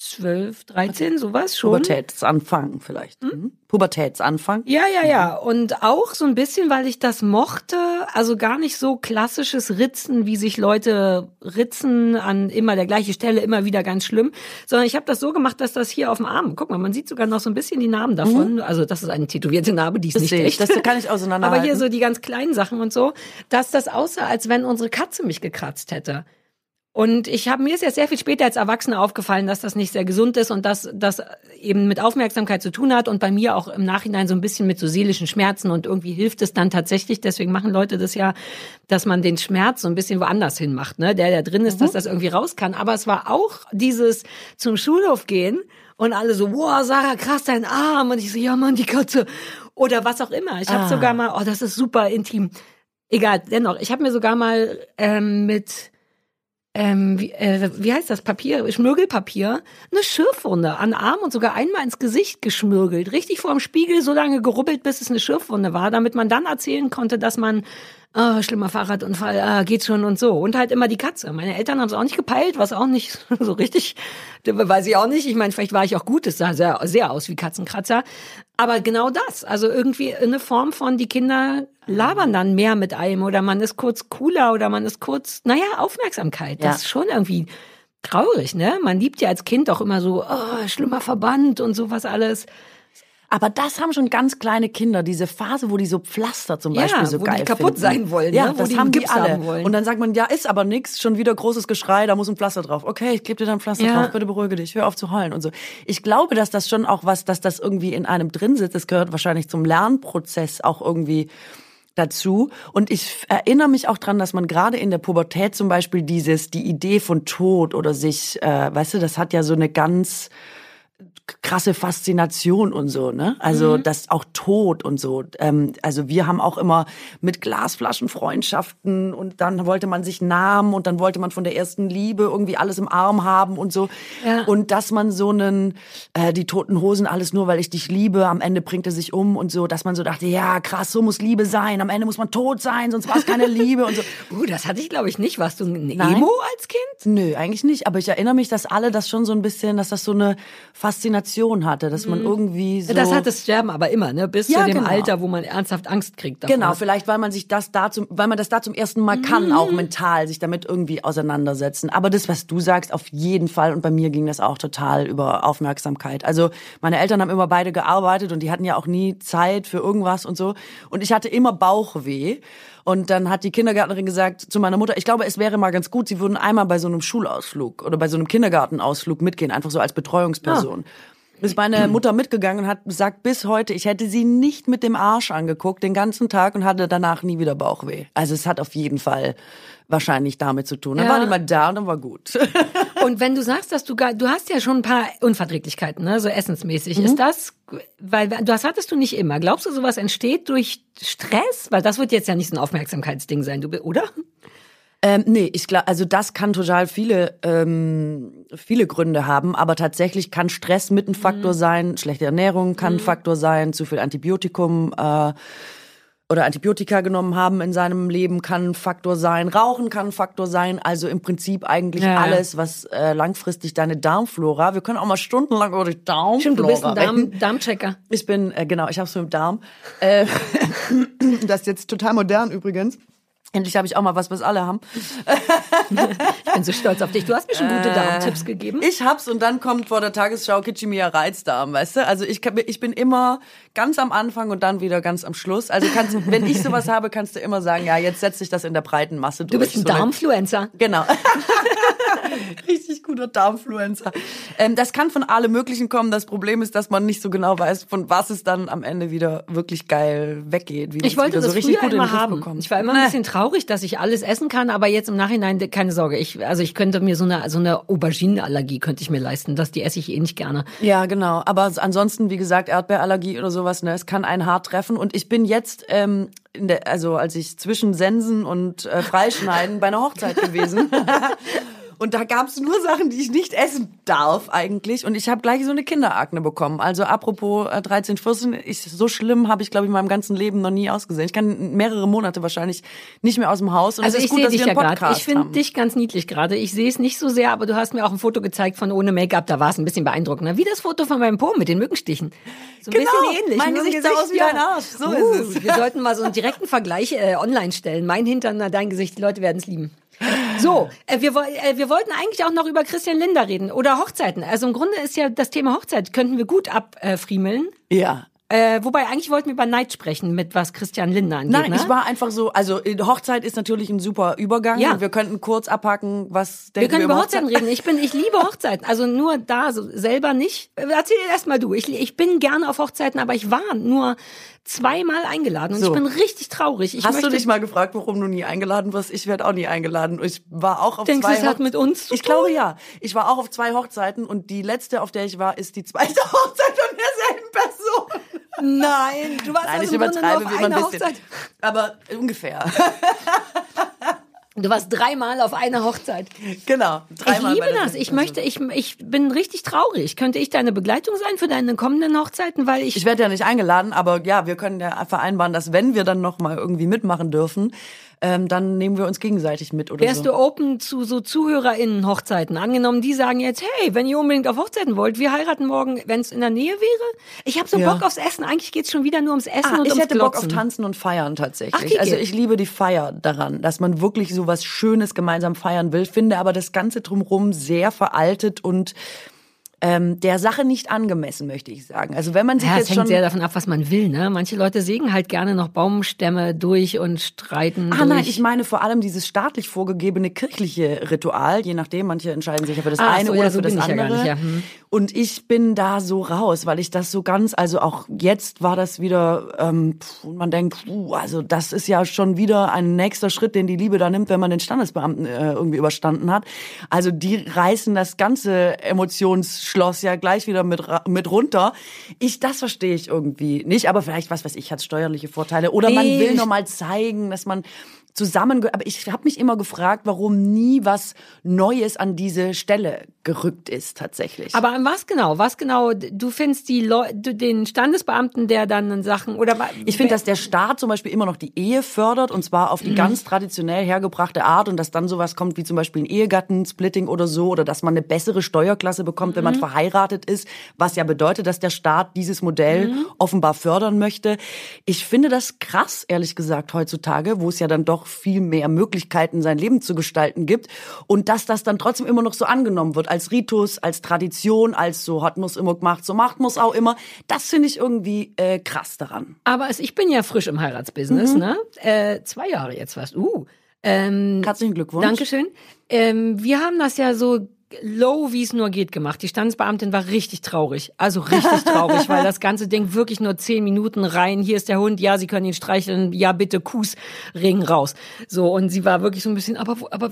12, 13, sowas schon. Pubertätsanfang vielleicht. Hm? Mhm. Pubertätsanfang. Ja, ja, ja. Und auch so ein bisschen, weil ich das mochte, also gar nicht so klassisches Ritzen, wie sich Leute ritzen an immer der gleichen Stelle, immer wieder ganz schlimm, sondern ich habe das so gemacht, dass das hier auf dem Arm, guck mal, man sieht sogar noch so ein bisschen die Narben davon. Mhm. Also das ist eine tätowierte Narbe, die ist das nicht echt. Das kann ich auseinanderhalten. Aber hier so die ganz kleinen Sachen und so, dass das aussah, als wenn unsere Katze mich gekratzt hätte. Und ich habe mir ist ja sehr viel später als Erwachsene aufgefallen, dass das nicht sehr gesund ist und dass das eben mit Aufmerksamkeit zu tun hat und bei mir auch im Nachhinein so ein bisschen mit so seelischen Schmerzen und irgendwie hilft es dann tatsächlich. Deswegen machen Leute das ja, dass man den Schmerz so ein bisschen woanders hin macht, ne? Der, der drin ist, mhm. dass das irgendwie raus kann. Aber es war auch dieses zum Schulhof gehen und alle so, wow, Sarah, krass, dein Arm. Und ich so, ja, Mann, die Katze. Oder was auch immer. Ich habe ah. sogar mal, oh, das ist super intim. Egal, dennoch, ich habe mir sogar mal ähm, mit ähm, wie, äh, wie heißt das? Papier, Schmirgelpapier, eine Schürfwunde an Arm und sogar einmal ins Gesicht geschmirgelt, richtig vor dem Spiegel so lange gerubbelt, bis es eine Schürfwunde war, damit man dann erzählen konnte, dass man oh, schlimmer Fahrradunfall, ah, geht schon und so. Und halt immer die Katze. Meine Eltern haben es auch nicht gepeilt, was auch nicht so richtig, weiß ich auch nicht. Ich meine, vielleicht war ich auch gut, es sah sehr, sehr aus wie Katzenkratzer. Aber genau das, also irgendwie eine Form von, die Kinder labern dann mehr mit einem oder man ist kurz cooler oder man ist kurz, naja, Aufmerksamkeit. Das ja. ist schon irgendwie traurig, ne? Man liebt ja als Kind auch immer so, oh, schlimmer Verband und sowas alles. Aber das haben schon ganz kleine Kinder, diese Phase, wo die so Pflaster zum Beispiel ja, so wo geil die kaputt finden. sein wollen. Ja, ne? das haben die alle. Haben und dann sagt man, ja, ist aber nix, schon wieder großes Geschrei, da muss ein Pflaster drauf. Okay, ich klebe dir dann ein Pflaster ja. drauf, bitte beruhige dich, hör auf zu heulen und so. Ich glaube, dass das schon auch was, dass das irgendwie in einem drin sitzt. Das gehört wahrscheinlich zum Lernprozess auch irgendwie dazu. Und ich erinnere mich auch dran, dass man gerade in der Pubertät zum Beispiel dieses, die Idee von Tod oder sich, äh, weißt du, das hat ja so eine ganz krasse Faszination und so, ne? Also Mhm. das auch Tod und so. Ähm, also wir haben auch immer mit Glasflaschen Freundschaften und dann wollte man sich Namen und dann wollte man von der ersten Liebe irgendwie alles im Arm haben und so. Ja. Und dass man so einen, äh, die toten Hosen, alles nur, weil ich dich liebe, am Ende bringt er sich um und so, dass man so dachte, ja krass, so muss Liebe sein, am Ende muss man tot sein, sonst war es keine Liebe und so. Uh, das hatte ich, glaube ich, nicht. Warst du ein. Emo als Kind? Nö, eigentlich nicht. Aber ich erinnere mich, dass alle das schon so ein bisschen, dass das so eine Faszination hatte, dass man irgendwie so. Mhm. Das hat das Sterben aber immer, ne? Bis Ja, zu dem genau. Alter, wo man ernsthaft Angst kriegt. Davor. Genau, vielleicht weil man sich das da zum, weil man das da zum ersten Mal Mhm. kann, auch mental sich damit irgendwie auseinandersetzen. Aber das, was du sagst, auf jeden Fall. Und bei mir ging das auch total über Aufmerksamkeit. Also meine Eltern haben immer beide gearbeitet und die hatten ja auch nie Zeit für irgendwas und so. Und ich hatte immer Bauchweh. Und dann hat die Kindergärtnerin gesagt zu meiner Mutter, ich glaube, es wäre mal ganz gut, sie würden einmal bei so einem Schulausflug oder bei so einem Kindergartenausflug mitgehen, einfach so als Betreuungsperson. Ist meine Mutter mitgegangen und hat gesagt, bis heute, ich hätte sie nicht mit dem Arsch angeguckt den ganzen Tag und hatte danach nie wieder Bauchweh. Also es hat auf jeden Fall wahrscheinlich damit zu tun. Dann Ja. war die mal da und dann war gut. Und wenn du sagst, dass du gar, du hast ja schon ein paar Unverträglichkeiten, ne, so essensmäßig, Mhm. ist das, weil das hattest du nicht immer. Glaubst du, sowas entsteht durch Stress? Weil das wird jetzt ja nicht so ein Aufmerksamkeitsding sein, du, oder? Ähm, nee, ich glaube, also das kann total viele ähm, viele Gründe haben, aber tatsächlich kann Stress mit ein Faktor sein, schlechte Ernährung kann ein Faktor sein, zu viel Antibiotikum äh, oder Antibiotika genommen haben in seinem Leben kann ein Faktor sein, Rauchen kann ein Faktor sein, also im Prinzip eigentlich Ja, alles, was äh, langfristig deine Darmflora, wir können auch mal stundenlang über die Darmflora Stimmt, du bist ein. Darm, Darmchecker. Ich bin, äh, genau, ich hab's mit dem Darm. Äh, das ist jetzt total modern übrigens. Endlich habe ich auch mal was, was alle haben. Ich bin so stolz auf dich. Du hast mir schon gute Darmtipps gegeben. Ich hab's und dann kommt vor der Tagesschau Kitschimia Reizdarm, weißt du? Also ich, ich bin immer ganz am Anfang und dann wieder ganz am Schluss. Also kannst, wenn ich sowas habe, kannst du immer sagen, ja, jetzt setzt sich das in der breiten Masse durch. Du bist ein So Darmfluencer. Genau. Richtig guter Darmfluencer. Ähm, das kann von allem Möglichen kommen. Das Problem ist, dass man nicht so genau weiß, von was es dann am Ende wieder wirklich geil weggeht. Wie Ich wollte das so richtig gut immer haben. bekommt. Ich war immer ein bisschen traurig, dass ich alles essen kann, aber jetzt im Nachhinein keine Sorge. Ich, also ich könnte mir so eine so eine Auberginenallergie könnte ich mir leisten. Das die esse ich eh nicht gerne. Ja, genau. Aber ansonsten, wie gesagt, Erdbeerallergie oder sowas, ne, es kann einen hart treffen. Und ich bin jetzt, ähm, in der, also als ich zwischen Sensen und äh, Freischneiden bei einer Hochzeit gewesen. Und da gab's nur Sachen, die ich nicht essen darf eigentlich. Und ich habe gleich so eine Kinderakne bekommen. Also apropos äh, 13, 14, ich, so schlimm habe ich, glaube ich, in meinem ganzen Leben noch nie ausgesehen. Ich kann mehrere Monate wahrscheinlich nicht mehr aus dem Haus. Und Also es ist ich gut, sehe dass dich ja einen gerade. Podcast Ich finde dich ganz niedlich gerade. Ich sehe es nicht so sehr, aber du hast mir auch ein Foto gezeigt von ohne Make-up. Da war es ein bisschen beeindruckender. Wie das Foto von meinem Po mit den Mückenstichen. So ein Genau, bisschen ähnlich. mein nur im Gesicht sah aus wie ein Arsch. So uh, ist es. Wir sollten mal so einen direkten Vergleich äh, online stellen. Mein Hintern, na, dein Gesicht. Die Leute werden es lieben. So, äh, wir, äh, wir wollten eigentlich auch noch über Christian Linder reden oder Hochzeiten. Also im Grunde ist ja das Thema Hochzeit, könnten wir gut abfriemeln. Ja. Äh, wobei eigentlich wollten wir über Neid sprechen, mit was Christian Linder angeht. Nein, ne? ich war einfach so, also äh, Hochzeit ist natürlich ein super Übergang. Ja. Und wir könnten kurz abhaken, was Wir denken können wir über Hochzeiten reden. Ich bin, ich liebe Hochzeiten. Also nur da, so selber nicht. Äh, Erzähl erst mal du. Ich, ich bin gerne auf Hochzeiten, aber ich war nur zweimal eingeladen und So. ich bin richtig traurig. Ich Hast du dich mal gefragt, warum du nie eingeladen wirst? Ich werde auch nie eingeladen. Ich war auch auf Denkst du, zwei es hat mit uns zu Ich glaube ja. Ich war auch auf zwei Hochzeiten und die letzte, auf der ich war, ist die zweite Hochzeit von derselben Person. Nein, du warst Nein, also ich im Grunde nur auf einer bisschen. Hochzeit. Aber ungefähr. Du warst dreimal auf einer Hochzeit. genau. Dreimal ich liebe das. Ich möchte, ich, ich bin richtig traurig. Könnte ich deine Begleitung sein für deine kommenden Hochzeiten? Weil ich, Ich werde ja nicht eingeladen, aber ja, wir können ja vereinbaren, dass wenn wir dann noch mal irgendwie mitmachen dürfen, ähm, dann nehmen wir uns gegenseitig mit oder Wärst so. du open zu so ZuhörerInnen-Hochzeiten? Angenommen, die sagen jetzt, hey, wenn ihr unbedingt auf Hochzeiten wollt, wir heiraten morgen, wenn es in der Nähe wäre. Ich habe so Ja. Bock aufs Essen. Eigentlich geht's schon wieder nur ums Essen Ah, und ich ums hätte Bock auf Glotzen. Tanzen und Feiern tatsächlich. Ach, also ich liebe die Feier daran, dass man wirklich so was Schönes gemeinsam feiern will, finde aber das Ganze drumherum sehr veraltet und ähm, der Sache nicht angemessen, möchte ich sagen. Also wenn man sich Ja, es jetzt hängt schon sehr davon ab, was man will. Ne? Manche Leute sägen halt gerne noch Baumstämme durch und streiten Ah nein, ich meine vor allem dieses staatlich vorgegebene kirchliche Ritual, je nachdem, manche entscheiden sich ja für das Ah, eine so, oder ja, so für das ich ja gar andere. nicht, ja. Hm. Und ich bin da so raus, weil ich das so ganz, also auch jetzt war das wieder, ähm, pff, und man denkt, puh, also das ist ja schon wieder ein nächster Schritt, den die Liebe da nimmt, wenn man den Standesbeamten äh, irgendwie überstanden hat. Also die reißen das ganze Luftschloss ja gleich wieder mit, mit runter. Ich, das verstehe ich irgendwie nicht, aber vielleicht, was weiß ich, hat steuerliche Vorteile. Oder man will nur mal zeigen, dass man zusammen, aber ich habe mich immer gefragt, warum nie was Neues an diese Stelle gerückt ist tatsächlich. Aber was genau? Was genau? Du findest die Leu den Standesbeamten, der dann Sachen oder ich finde, dass der Staat zum Beispiel immer noch die Ehe fördert und zwar auf die mhm. ganz traditionell hergebrachte Art und dass dann sowas kommt wie zum Beispiel ein Ehegattensplitting oder so oder dass man eine bessere Steuerklasse bekommt, mhm. wenn man mhm. verheiratet ist, was ja bedeutet, dass der Staat dieses Modell mhm. offenbar fördern möchte. Ich finde das krass, ehrlich gesagt, heutzutage, wo es ja dann doch viel mehr Möglichkeiten, sein Leben zu gestalten gibt. Und dass das dann trotzdem immer noch so angenommen wird, als Ritus, als Tradition, als so hat muss immer gemacht, so macht muss auch immer. Das finde ich irgendwie äh, krass daran. Aber es, ich bin ja frisch im Heiratsbusiness, mhm. ne? Äh, zwei Jahre jetzt fast. Uh. Ähm, Herzlichen Glückwunsch. Dankeschön. Ähm, wir haben das ja so low wie es nur geht gemacht. Die Standesbeamtin war richtig traurig. Also richtig traurig, weil das ganze Ding wirklich nur zehn Minuten rein. Hier ist der Hund, ja, Sie können ihn streicheln, ja, bitte Kussring raus. So, und sie war wirklich so ein bisschen, aber, aber,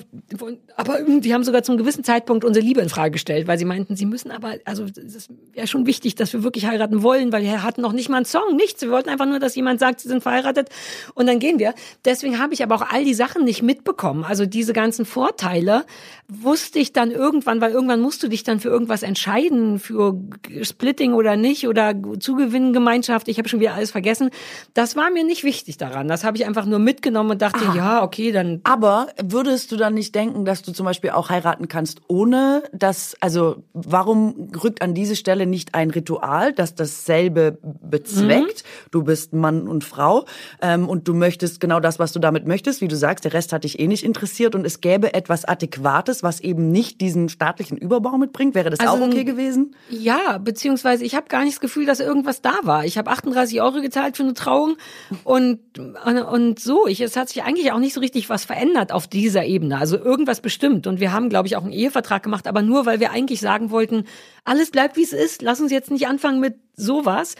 aber die haben sogar zum gewissen Zeitpunkt unsere Liebe in Frage gestellt, weil sie meinten, sie müssen aber, also, es wäre schon wichtig, dass wir wirklich heiraten wollen, weil wir hatten noch nicht mal einen Song, nichts. Wir wollten einfach nur, dass jemand sagt, sie sind verheiratet und dann gehen wir. Deswegen habe ich aber auch all die Sachen nicht mitbekommen. Also diese ganzen Vorteile wusste ich dann irgendwann, weil irgendwann musst du dich dann für irgendwas entscheiden, für Splitting oder nicht oder Zugewinngemeinschaft. Ich habe schon wieder alles vergessen. Das war mir nicht wichtig daran. Das habe ich einfach nur mitgenommen und dachte, Aha. ja, okay, dann. Aber würdest du dann nicht denken, dass du zum Beispiel auch heiraten kannst, ohne dass, also warum rückt an diese Stelle nicht ein Ritual, das dasselbe bezweckt? Mhm. Du bist Mann und Frau ähm, und du möchtest genau das, was du damit möchtest, wie du sagst, der Rest hat dich eh nicht interessiert und es gäbe etwas Adäquates was eben nicht diesen staatlichen Überbau mitbringt? Wäre das also, auch okay gewesen? Ja, beziehungsweise ich habe gar nicht das Gefühl, dass irgendwas da war. Ich habe 38 Euro gezahlt für eine Trauung und, und, und so. Ich, es hat sich eigentlich auch nicht so richtig was verändert auf dieser Ebene. Also irgendwas bestimmt. Und wir haben, glaube ich, auch einen Ehevertrag gemacht, aber nur, weil wir eigentlich sagen wollten, alles bleibt wie es ist. Lass uns jetzt nicht anfangen mit sowas.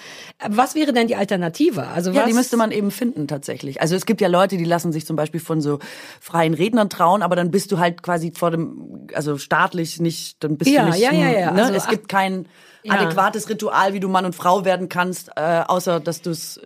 Was wäre denn die Alternative? Also ja, die müsste man eben finden tatsächlich. Also es gibt ja Leute, die lassen sich zum Beispiel von so freien Rednern trauen, aber dann bist du halt quasi vor dem, also staatlich nicht, dann bist ja, du nicht. Ja, ja, ja. Ne? Also, es gibt kein ja. adäquates Ritual, wie du Mann und Frau werden kannst, äh, außer dass du es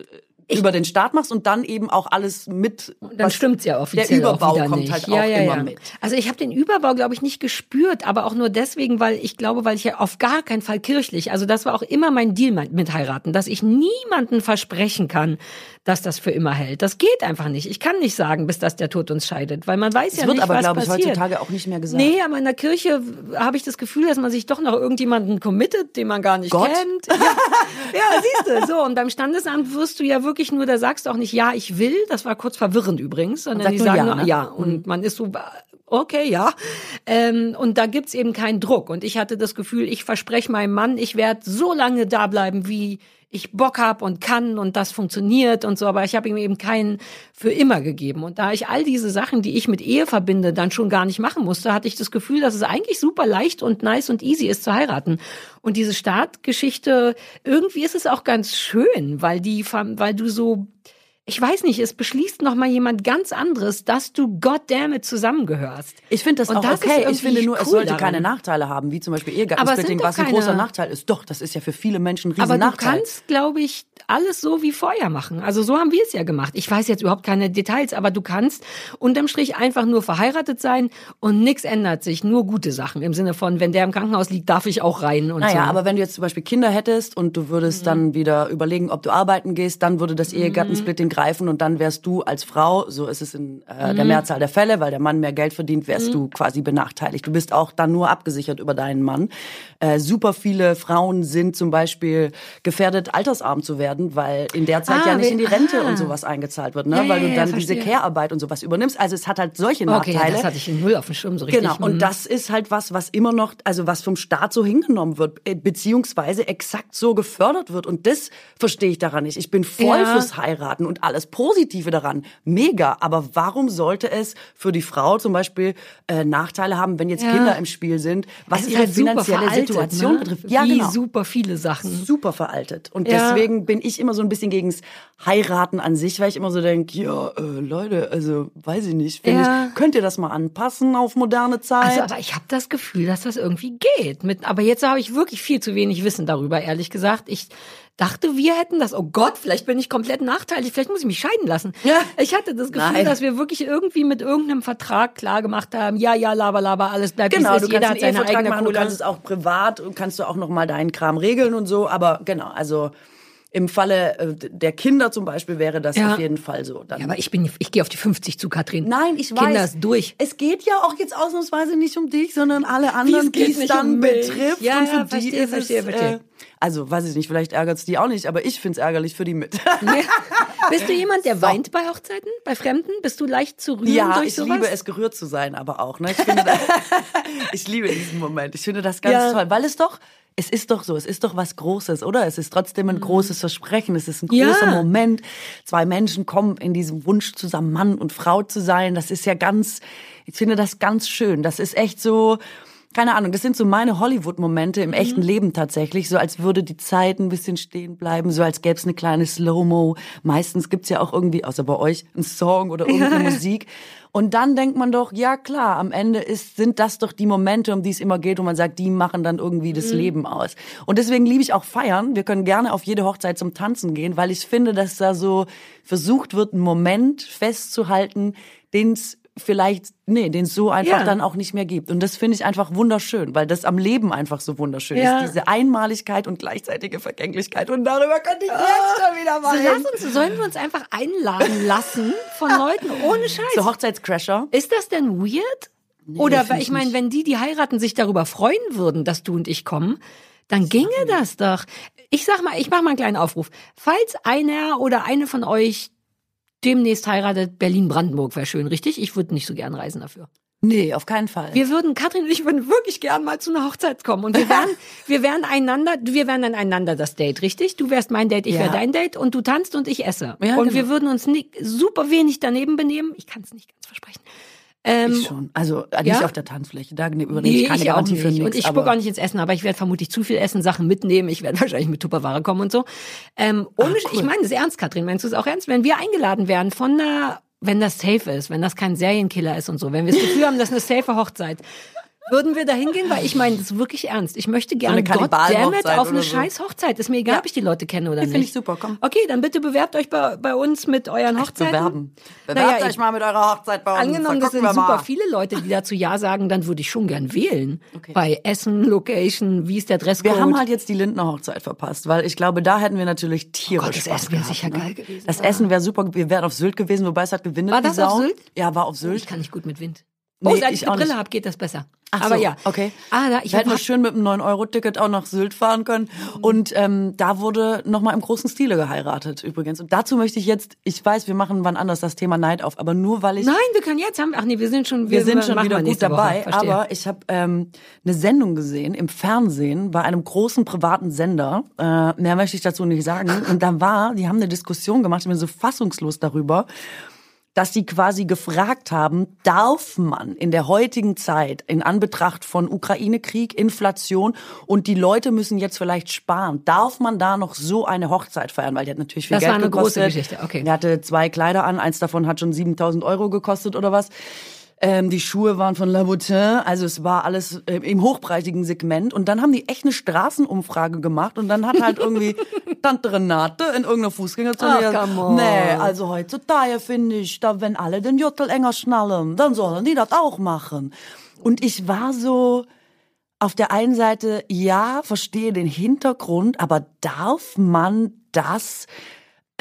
ich über den Start machst und dann eben auch alles mit. Dann stimmt's ja offiziell. Der Überbau kommt nicht. halt ja, auch ja, immer ja. mit. Also ich habe den Überbau, glaube ich, nicht gespürt, aber auch nur deswegen, weil ich glaube, weil ich ja auf gar keinen Fall kirchlich, also das war auch immer mein Deal mit heiraten, dass ich niemanden versprechen kann, dass das für immer hält. Das geht einfach nicht. Ich kann nicht sagen, bis dass der Tod uns scheidet, weil man weiß das ja wird nicht, aber, was glaube ich, heutzutage auch nicht mehr gesagt. Nee, aber in der Kirche habe ich das Gefühl, dass man sich doch noch irgendjemanden committet, den man gar nicht Gott? kennt. Ja, ja siehst du. So, und beim Standesamt wirst du ja wirklich nur, da sagst du auch nicht, ja, ich will. Das war kurz verwirrend übrigens, sondern die sagen ja, nur, ne? ja. Und man ist so, okay, ja. Ähm, und da gibt's eben keinen Druck. Und ich hatte das Gefühl, ich verspreche meinem Mann, ich werde so lange da bleiben, wie ich Bock hab und kann und das funktioniert und so, aber ich habe ihm eben keinen für immer gegeben. Und da ich all diese Sachen, die ich mit Ehe verbinde, dann schon gar nicht machen musste, hatte ich das Gefühl, dass es eigentlich super leicht und nice und easy ist zu heiraten. Und diese Startgeschichte, irgendwie ist es auch ganz schön, weil die, weil du so ich weiß nicht, es beschließt noch mal jemand ganz anderes, dass du goddammit zusammengehörst. Ich finde das und auch das okay. Ich finde nur, cool es sollte daran. keine Nachteile haben, wie zum Beispiel Ehegattensplitting, was ein keine... großer Nachteil ist. Doch, das ist ja für viele Menschen ein riesen Aber Nachteil. du kannst, glaube ich, alles so wie vorher machen. Also so haben wir es ja gemacht. Ich weiß jetzt überhaupt keine Details, aber du kannst unterm Strich einfach nur verheiratet sein und nichts ändert sich, nur gute Sachen im Sinne von, wenn der im Krankenhaus liegt, darf ich auch rein und naja, so. aber wenn du jetzt zum Beispiel Kinder hättest und du würdest mhm. dann wieder überlegen, ob du arbeiten gehst, dann würde das mhm. Ehegattensplitting mhm. greifen und dann wärst du als Frau, so ist es in äh, der mhm. Mehrzahl der Fälle, weil der Mann mehr Geld verdient, wärst mhm. du quasi benachteiligt. Du bist auch dann nur abgesichert über deinen Mann. Äh, super viele Frauen sind zum Beispiel gefährdet, altersarm zu werden, weil in der Zeit ah, ja nicht in die Rente ah. und sowas eingezahlt wird, ne? Ja, weil du dann ja, diese Care-Arbeit und sowas übernimmst. Also es hat halt solche Nachteile. Okay, das hatte ich in null auf dem Schirm so richtig. Genau, und mhm. das ist halt was, was immer noch, also was vom Staat so hingenommen wird, äh, beziehungsweise exakt so gefördert wird. Und das verstehe ich daran nicht. Ich bin voll ja. fürs Heiraten und alles Positive daran. Mega. Aber warum sollte es für die Frau zum Beispiel äh, Nachteile haben, wenn jetzt Ja. Kinder im Spiel sind, was ihre halt finanzielle Situation ne? betrifft? Wie super viele Sachen. super veraltet. Und Ja. deswegen bin ich immer so ein bisschen gegens Heiraten an sich, weil ich immer so denke, ja, äh, Leute, also weiß ich nicht, finde Ja. ich, könnt ihr das mal anpassen auf moderne Zeit? Also, aber ich habe das Gefühl, dass das irgendwie geht. Mit, aber jetzt habe ich wirklich viel zu wenig Wissen darüber, ehrlich gesagt. Ich dachte, wir hätten das. Oh Gott, vielleicht bin ich komplett nachteilig. Vielleicht muss ich mich scheiden lassen. Ja. Ich hatte das Gefühl, Nein. dass wir wirklich irgendwie mit irgendeinem Vertrag klar gemacht haben. Ja, ja, laber, laber, alles bleibt Genau, wie es du ist. Jeder kannst hat seine eigene machen, du Kohle. kannst es auch privat, und kannst du auch noch mal deinen Kram regeln und so. Aber genau, also im Falle äh, der Kinder zum Beispiel wäre das Ja. auf jeden Fall so. Dann ja, aber ich bin, ich gehe auf die 50 zu, Katrin. Nein, ich weiß. Kinder ist durch. Es geht ja auch jetzt ausnahmsweise nicht um dich, sondern alle anderen, die es dann um betrifft. Ja, und für ja, die verstehe, ist verstehe, es, verstehe. Äh, also, weiß ich nicht, vielleicht ärgert es die auch nicht, aber ich find's ärgerlich für die mit. Bist du jemand, der weint bei Hochzeiten, bei Fremden? Bist du leicht zu rühren Ja, durch ich sowas? liebe es, gerührt zu sein, aber auch. Ne? Ich, finde das, ich liebe diesen Moment. Ich finde das ganz Ja. toll, weil es doch, es ist doch so, es ist doch was Großes, oder? Es ist trotzdem ein großes Versprechen, es ist ein Mhm. Ja. großer Moment. Zwei Menschen kommen in diesem Wunsch zusammen, Mann und Frau zu sein. Das ist ja ganz, ich finde das ganz schön. Das ist echt so, keine Ahnung, das sind so meine Hollywood-Momente im Mhm. echten Leben tatsächlich, so als würde die Zeit ein bisschen stehen bleiben, so als gäbe es eine kleine Slow-Mo. Meistens gibt's ja auch irgendwie, außer bei euch, einen Song oder irgendeine Musik. Und dann denkt man doch, ja klar, am Ende ist, sind das doch die Momente, um die es immer geht, wo man sagt, die machen dann irgendwie das Leben aus. Und deswegen liebe ich auch feiern. Wir können gerne auf jede Hochzeit zum Tanzen gehen, weil ich finde, dass da so versucht wird, einen Moment festzuhalten, den es vielleicht, nee, den es so einfach Ja. dann auch nicht mehr gibt. Und das finde ich einfach wunderschön, weil das am Leben einfach so wunderschön Ja. ist. Diese Einmaligkeit und gleichzeitige Vergänglichkeit. Und darüber könnte ich jetzt schon wieder So, mal lass uns, sollen wir uns einfach einladen lassen von Leuten ohne Scheiß? So Hochzeitscrasher. Ist das denn weird? Oder find weil ich ich meine, wenn die, die heiraten, sich darüber freuen würden, dass du und ich kommen, dann ginge das doch. Ich sag mal, ich mache mal einen kleinen Aufruf. Falls einer oder eine von euch demnächst heiratet, Berlin-Brandenburg wäre schön, richtig? Ich würde nicht so gern reisen dafür. Nee, auf keinen Fall. Wir würden, Katrin und ich würden wirklich gern mal zu einer Hochzeit kommen. Und wir wären, wir wären einander, wir wären dann einander das Date, richtig? Du wärst mein Date, ich Ja. wär dein Date und du tanzt und ich esse. Ja, und genau. wir würden uns nicht, super wenig daneben benehmen. Ich kann es nicht ganz versprechen. Ähm, ich schon. Also äh, nicht ja? auf der Tanzfläche. Da übernehme Nee, ich keine ich auch Garantie nicht. für nichts. und ich spucke auch nicht ins Essen, aber ich werde vermutlich zu viel essen, Sachen mitnehmen. Ich werde wahrscheinlich mit Tupperware kommen und so. Ähm, ohne, cool. Ich meine das ernst, Katrin. Meinst du es auch ernst? Wenn wir eingeladen werden von einer, wenn das safe ist, wenn das kein Serienkiller ist und so, wenn wir das Gefühl haben, das ist eine safe Hochzeit, würden wir da hingehen? Weil ich meine das ist wirklich ernst. Ich möchte gerne eine goddammit auf eine so. scheiß Hochzeit. Ist mir egal, Ja. ob ich die Leute kenne oder Die nicht. finde ich super, komm. Okay, dann bitte bewerbt euch bei, bei uns mit euren Hochzeiten. bewerben. Naja, Bewerbt ich- euch mal mit eurer Hochzeit bei uns. Angenommen, das sind super viele Leute, die dazu Ja sagen, dann würde ich schon gern wählen. Okay. Bei Essen, Location, wie ist der Dresscode? Wir haben halt jetzt die Lindner Hochzeit verpasst, weil ich glaube, da hätten wir natürlich tierisch Oh Gott, das Spaß Essen wäre sicher ne? geil gewesen. Das Essen wäre super. Wir wären auf Sylt gewesen, wobei es hat gewindet. War das auf. Sylt? Ja, war auf ich Sylt. kann nicht gut mit Wind. Nee, oh, seit ich ich eine Brille habe, geht das besser. Ach Aber so, ja. okay. Ah, da, ich wir hätten wir schön mit einem 9-Euro-Ticket auch nach Sylt fahren können. Und ähm, da wurde nochmal im großen Stile geheiratet übrigens. Und dazu möchte ich jetzt, ich weiß, wir machen wann anders das Thema Neid auf, aber nur weil ich Nein, wir können jetzt haben. Ach nee, wir sind schon. wir sind schon wieder wir gut dabei, Woche. Aber ich habe ähm, eine Sendung gesehen im Fernsehen bei einem großen privaten Sender. Äh, mehr möchte ich dazu nicht sagen. Und da war, die haben eine Diskussion gemacht, ich bin so fassungslos darüber, dass sie quasi gefragt haben, darf man in der heutigen Zeit in Anbetracht von Ukraine-Krieg, Inflation und die Leute müssen jetzt vielleicht sparen, darf man da noch so eine Hochzeit feiern? Weil die hat natürlich viel Das Geld war eine große gekostet. Geschichte, okay. Er hatte zwei Kleider an, eins davon hat schon 7000 Euro gekostet oder was. Ähm, die Schuhe waren von Laboutin, also es war alles äh, im hochpreisigen Segment. Und dann haben die echt eine Straßenumfrage gemacht und dann hat halt irgendwie Tante Renate in irgendeiner Fußgängerzone gesagt, nee, also heutzutage finde ich, da wenn alle den Juttel enger schnallen, dann sollen die das auch machen. Und ich war so, auf der einen Seite, ja, verstehe den Hintergrund, aber darf man das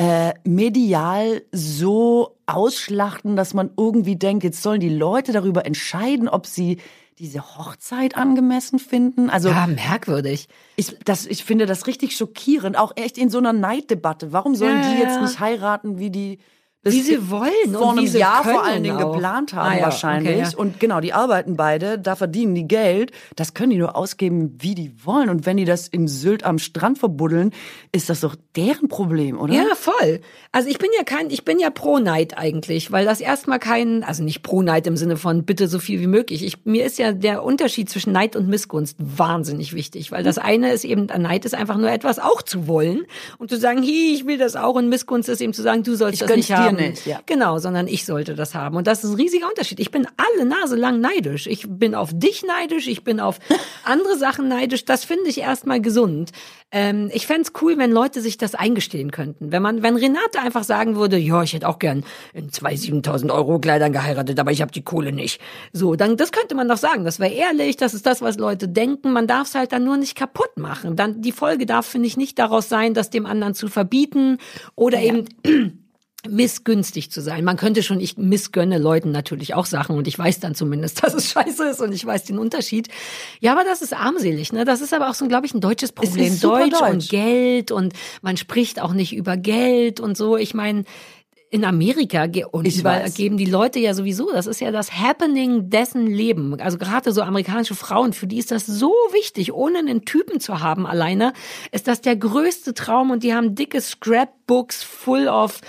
äh, medial so ausschlachten, dass man irgendwie denkt, jetzt sollen die Leute darüber entscheiden, ob sie diese Hochzeit angemessen finden? Also ja, merkwürdig. ich, das, ich finde das richtig schockierend, auch echt in so einer Neiddebatte. Warum sollen Ja, die jetzt ja. nicht heiraten wie die wie sie wollen vor und wie einem sie Jahr können vor allen Dingen auch. geplant haben Ah ja, wahrscheinlich. okay, ja. Und genau, die arbeiten beide, da verdienen die Geld. Das können die nur ausgeben, wie die wollen. Und wenn die das in Sylt am Strand verbuddeln, ist das doch deren Problem, oder? Ja, voll. Also ich bin ja kein, ich bin ja pro Neid eigentlich, weil das erstmal kein, also nicht pro Neid im Sinne von bitte so viel wie möglich. Ich, mir ist ja der Unterschied zwischen Neid und Missgunst wahnsinnig wichtig, weil das eine ist eben, Neid ist einfach nur etwas auch zu wollen und zu sagen, hi, ich will das auch und Missgunst ist eben zu sagen, du sollst Ich das nicht dir haben. nicht, ja. Genau, sondern ich sollte das haben. Und das ist ein riesiger Unterschied. Ich bin alle Nase lang neidisch. Ich bin auf dich neidisch, ich bin auf andere Sachen neidisch. Das finde ich erstmal gesund. Ähm, ich fänd's cool, wenn Leute sich das eingestehen könnten. Wenn man, wenn Renate einfach sagen würde, ja, ich hätte auch gern in zwei 7000 Euro Kleidern geheiratet, aber ich habe die Kohle nicht. So, dann, das könnte man doch sagen. Das wäre ehrlich, das ist das, was Leute denken. Man darf es halt dann nur nicht kaputt machen. Dann, die Folge darf, finde ich, nicht daraus sein, das dem anderen zu verbieten oder eben missgünstig zu sein. Man könnte schon, ich missgönne Leuten natürlich auch Sachen und ich weiß dann zumindest, dass es scheiße ist und ich weiß den Unterschied. Ja, aber das ist armselig, ne? Das ist aber auch so, glaube ich, ein deutsches Problem. Deutsch, deutsch. und Geld und man spricht auch nicht über Geld und so. Ich meine, in Amerika und Ich überall weiß. geben die Leute ja sowieso, das ist ja das Happening dessen Leben. Also gerade so amerikanische Frauen, für die ist das so wichtig, ohne einen Typen zu haben alleine, ist das der größte Traum und die haben dicke Scrapbooks full of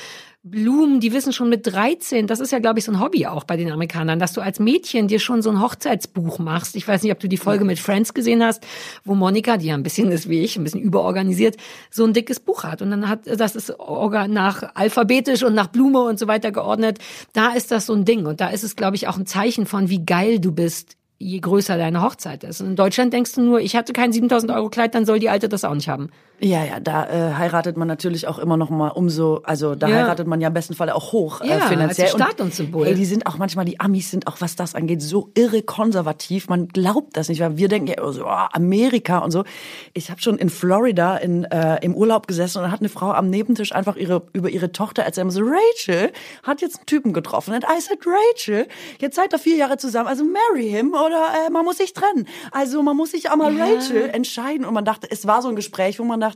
Blumen, die wissen schon mit 13, das ist ja, glaube ich, so ein Hobby auch bei den Amerikanern, dass du als Mädchen dir schon so ein Hochzeitsbuch machst. Ich weiß nicht, ob du die Folge mit Friends gesehen hast, wo Monika, die ja ein bisschen ist wie ich, ein bisschen überorganisiert, so ein dickes Buch hat. Und dann hat, das ist nach alphabetisch und nach Blume und so weiter geordnet. Da ist das so ein Ding. Und da ist es, glaube ich, auch ein Zeichen von, wie geil du bist, je größer deine Hochzeit ist. Und in Deutschland denkst du nur, ich hatte kein 7000 Euro Kleid, dann soll die Alte das auch nicht haben. Ja, ja, da äh, heiratet man natürlich auch immer noch mal umso, also da Ja. heiratet man ja im besten Fall auch hoch Ja, äh, finanziell. als Statussymbol. Ey, die sind auch manchmal, die Amis sind auch, was das angeht, so irre konservativ. Man glaubt das nicht, weil wir denken ja immer so, oh, Amerika und so. Ich habe schon in Florida in, äh, im Urlaub gesessen und da hat eine Frau am Nebentisch einfach ihre, über ihre Tochter erzählt, so, Rachel hat jetzt einen Typen getroffen. Und I said, Rachel, jetzt seid ihr vier Jahre zusammen, also marry him oder äh, man muss sich trennen. Also man muss sich auch mal Rachel entscheiden. Und man dachte, es war so ein Gespräch, wo man dachte,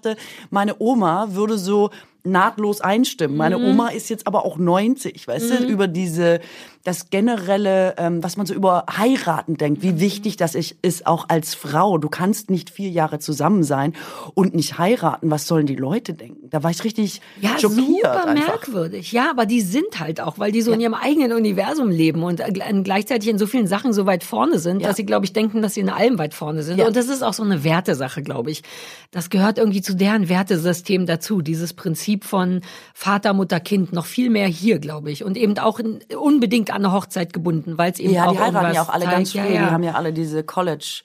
meine Oma würde so nahtlos einstimmen. Meine Oma ist jetzt aber auch 90, weißt du, über diese, das generelle, ähm, was man so über heiraten denkt, wie wichtig das ist, auch als Frau. Du kannst nicht vier Jahre zusammen sein und nicht heiraten. Was sollen die Leute denken? Da war ich richtig Ja, schockiert super einfach. merkwürdig. Ja, aber die sind halt auch, weil die so in ihrem eigenen Universum leben und äh, gl- gleichzeitig in so vielen Sachen so weit vorne sind, Ja. dass sie, glaube ich, denken, dass sie in allem weit vorne sind. Ja. Und das ist auch so eine Wertesache, glaube ich. Das gehört irgendwie zu deren Wertesystem dazu. Dieses Prinzip von Vater, Mutter, Kind, noch viel mehr hier, glaube ich. Und eben auch in, unbedingt an eine Hochzeit gebunden, weil es eben Ja, auch die heiraten ja auch alle zeigt. ganz früh. Ja, ja. Die haben ja alle diese College.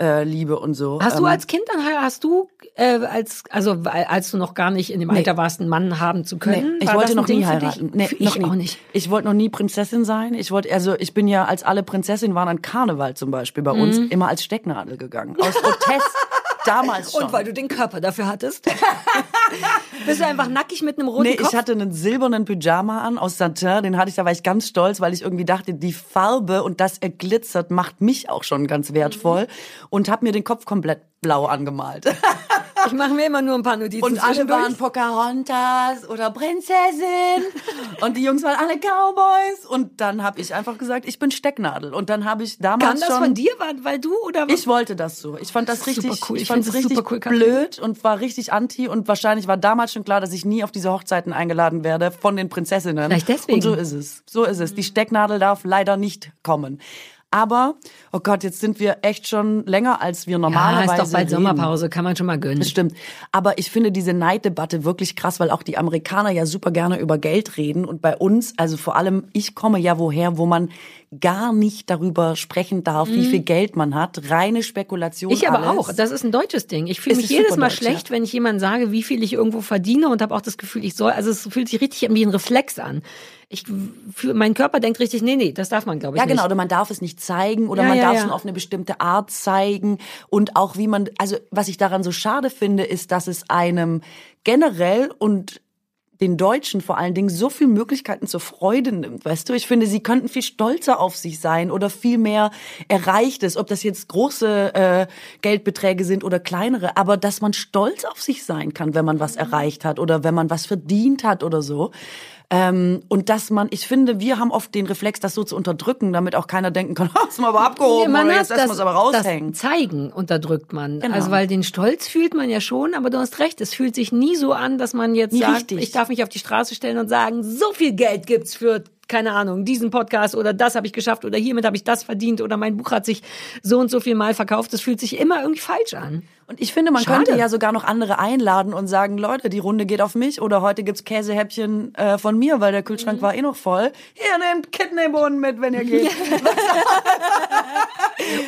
Äh, Liebe und so. Hast du Ähm, als Kind dann hast du äh, als also als du noch gar nicht in dem Alter warst, einen Mann haben zu können? Nee, ich wollte noch Ding nie heiraten. Nee, ich noch nie. auch nicht. Ich wollte noch nie Prinzessin sein. Ich wollte, also ich bin ja, als alle Prinzessinnen waren an Karneval zum Beispiel bei uns, immer als Stecknadel gegangen. Aus Protest. Damals schon. Und weil du den Körper dafür hattest? Bist du einfach nackig mit einem roten Nee, Kopf? ich hatte einen silbernen Pyjama an aus Satin, den hatte ich, da war ich ganz stolz, weil ich irgendwie dachte, die Farbe und das er glitzert macht mich auch schon ganz wertvoll und habe mir den Kopf komplett blau angemalt. ich mache mir immer nur ein paar Notizen Und alle waren Pocahontas oder Prinzessin und die Jungs waren alle Cowboys und dann habe ich einfach gesagt, ich bin Stecknadel und dann habe ich damals das schon von dir, weil, weil du oder ich wollte das so. Ich fand das Das richtig, super cool. ich Ich fand es das richtig super cool, blöd und war richtig anti und wahrscheinlich war damals schon klar, dass ich nie auf diese Hochzeiten eingeladen werde von den Prinzessinnen. Vielleicht deswegen. Und so ist es. So ist es. Die Stecknadel darf leider nicht kommen. Aber, oh Gott, jetzt sind wir echt schon länger, als wir Ja, normalerweise ist doch bald reden. Sommerpause, kann man schon mal gönnen. Das stimmt. Aber ich finde diese Neiddebatte wirklich krass, weil auch die Amerikaner ja super gerne über Geld reden. Und bei uns, also vor allem, ich komme ja woher, wo man gar nicht darüber sprechen darf, wie viel Geld man hat. Reine Spekulation. Mhm. Ich aber alles. auch. Das ist ein deutsches Ding. Ich fühle mich jedes Mal schlecht, ja. wenn ich jemandem sage, wie viel ich irgendwo verdiene und habe auch das Gefühl, ich soll. Also es fühlt sich richtig wie ein Reflex an. Ich fühl, mein Körper denkt richtig, nee, nee, das darf man, glaube ich, Ja, nicht. genau. Oder man darf es nicht zeigen oder Ja, man ja, darf es nur auf eine bestimmte Art zeigen. Und auch wie man, also was ich daran so schade finde, ist, dass es einem generell und den Deutschen vor allen Dingen so viel Möglichkeiten zur Freude nimmt, weißt du? Ich finde, sie könnten viel stolzer auf sich sein oder viel mehr Erreichtes, ob das jetzt große äh, Geldbeträge sind oder kleinere, aber dass man stolz auf sich sein kann, wenn man was erreicht hat oder wenn man was verdient hat oder so. Ähm, und dass man, ich finde, wir haben oft den Reflex, das so zu unterdrücken, damit auch keiner denken kann, hast du mal aber abgehoben, man oder hat jetzt lässt man es aber raushängen. Das Zeigen unterdrückt man. Genau. Also weil den Stolz fühlt man ja schon, aber du hast recht, es fühlt sich nie so an, dass man jetzt Nie sagt, richtig. ich darf mich auf die Straße stellen und sagen, so viel Geld gibt's für keine Ahnung, diesen Podcast oder das habe ich geschafft oder hiermit habe ich das verdient oder mein Buch hat sich so und so viel mal verkauft. Das fühlt sich immer irgendwie falsch an. Und ich finde, man Schade. könnte ja sogar noch andere einladen und sagen, Leute, die Runde geht auf mich oder heute gibt's Käsehäppchen äh, von mir, weil der Kühlschrank war eh noch voll. Hier, nehmt Kidneybohnen mit, wenn ihr geht.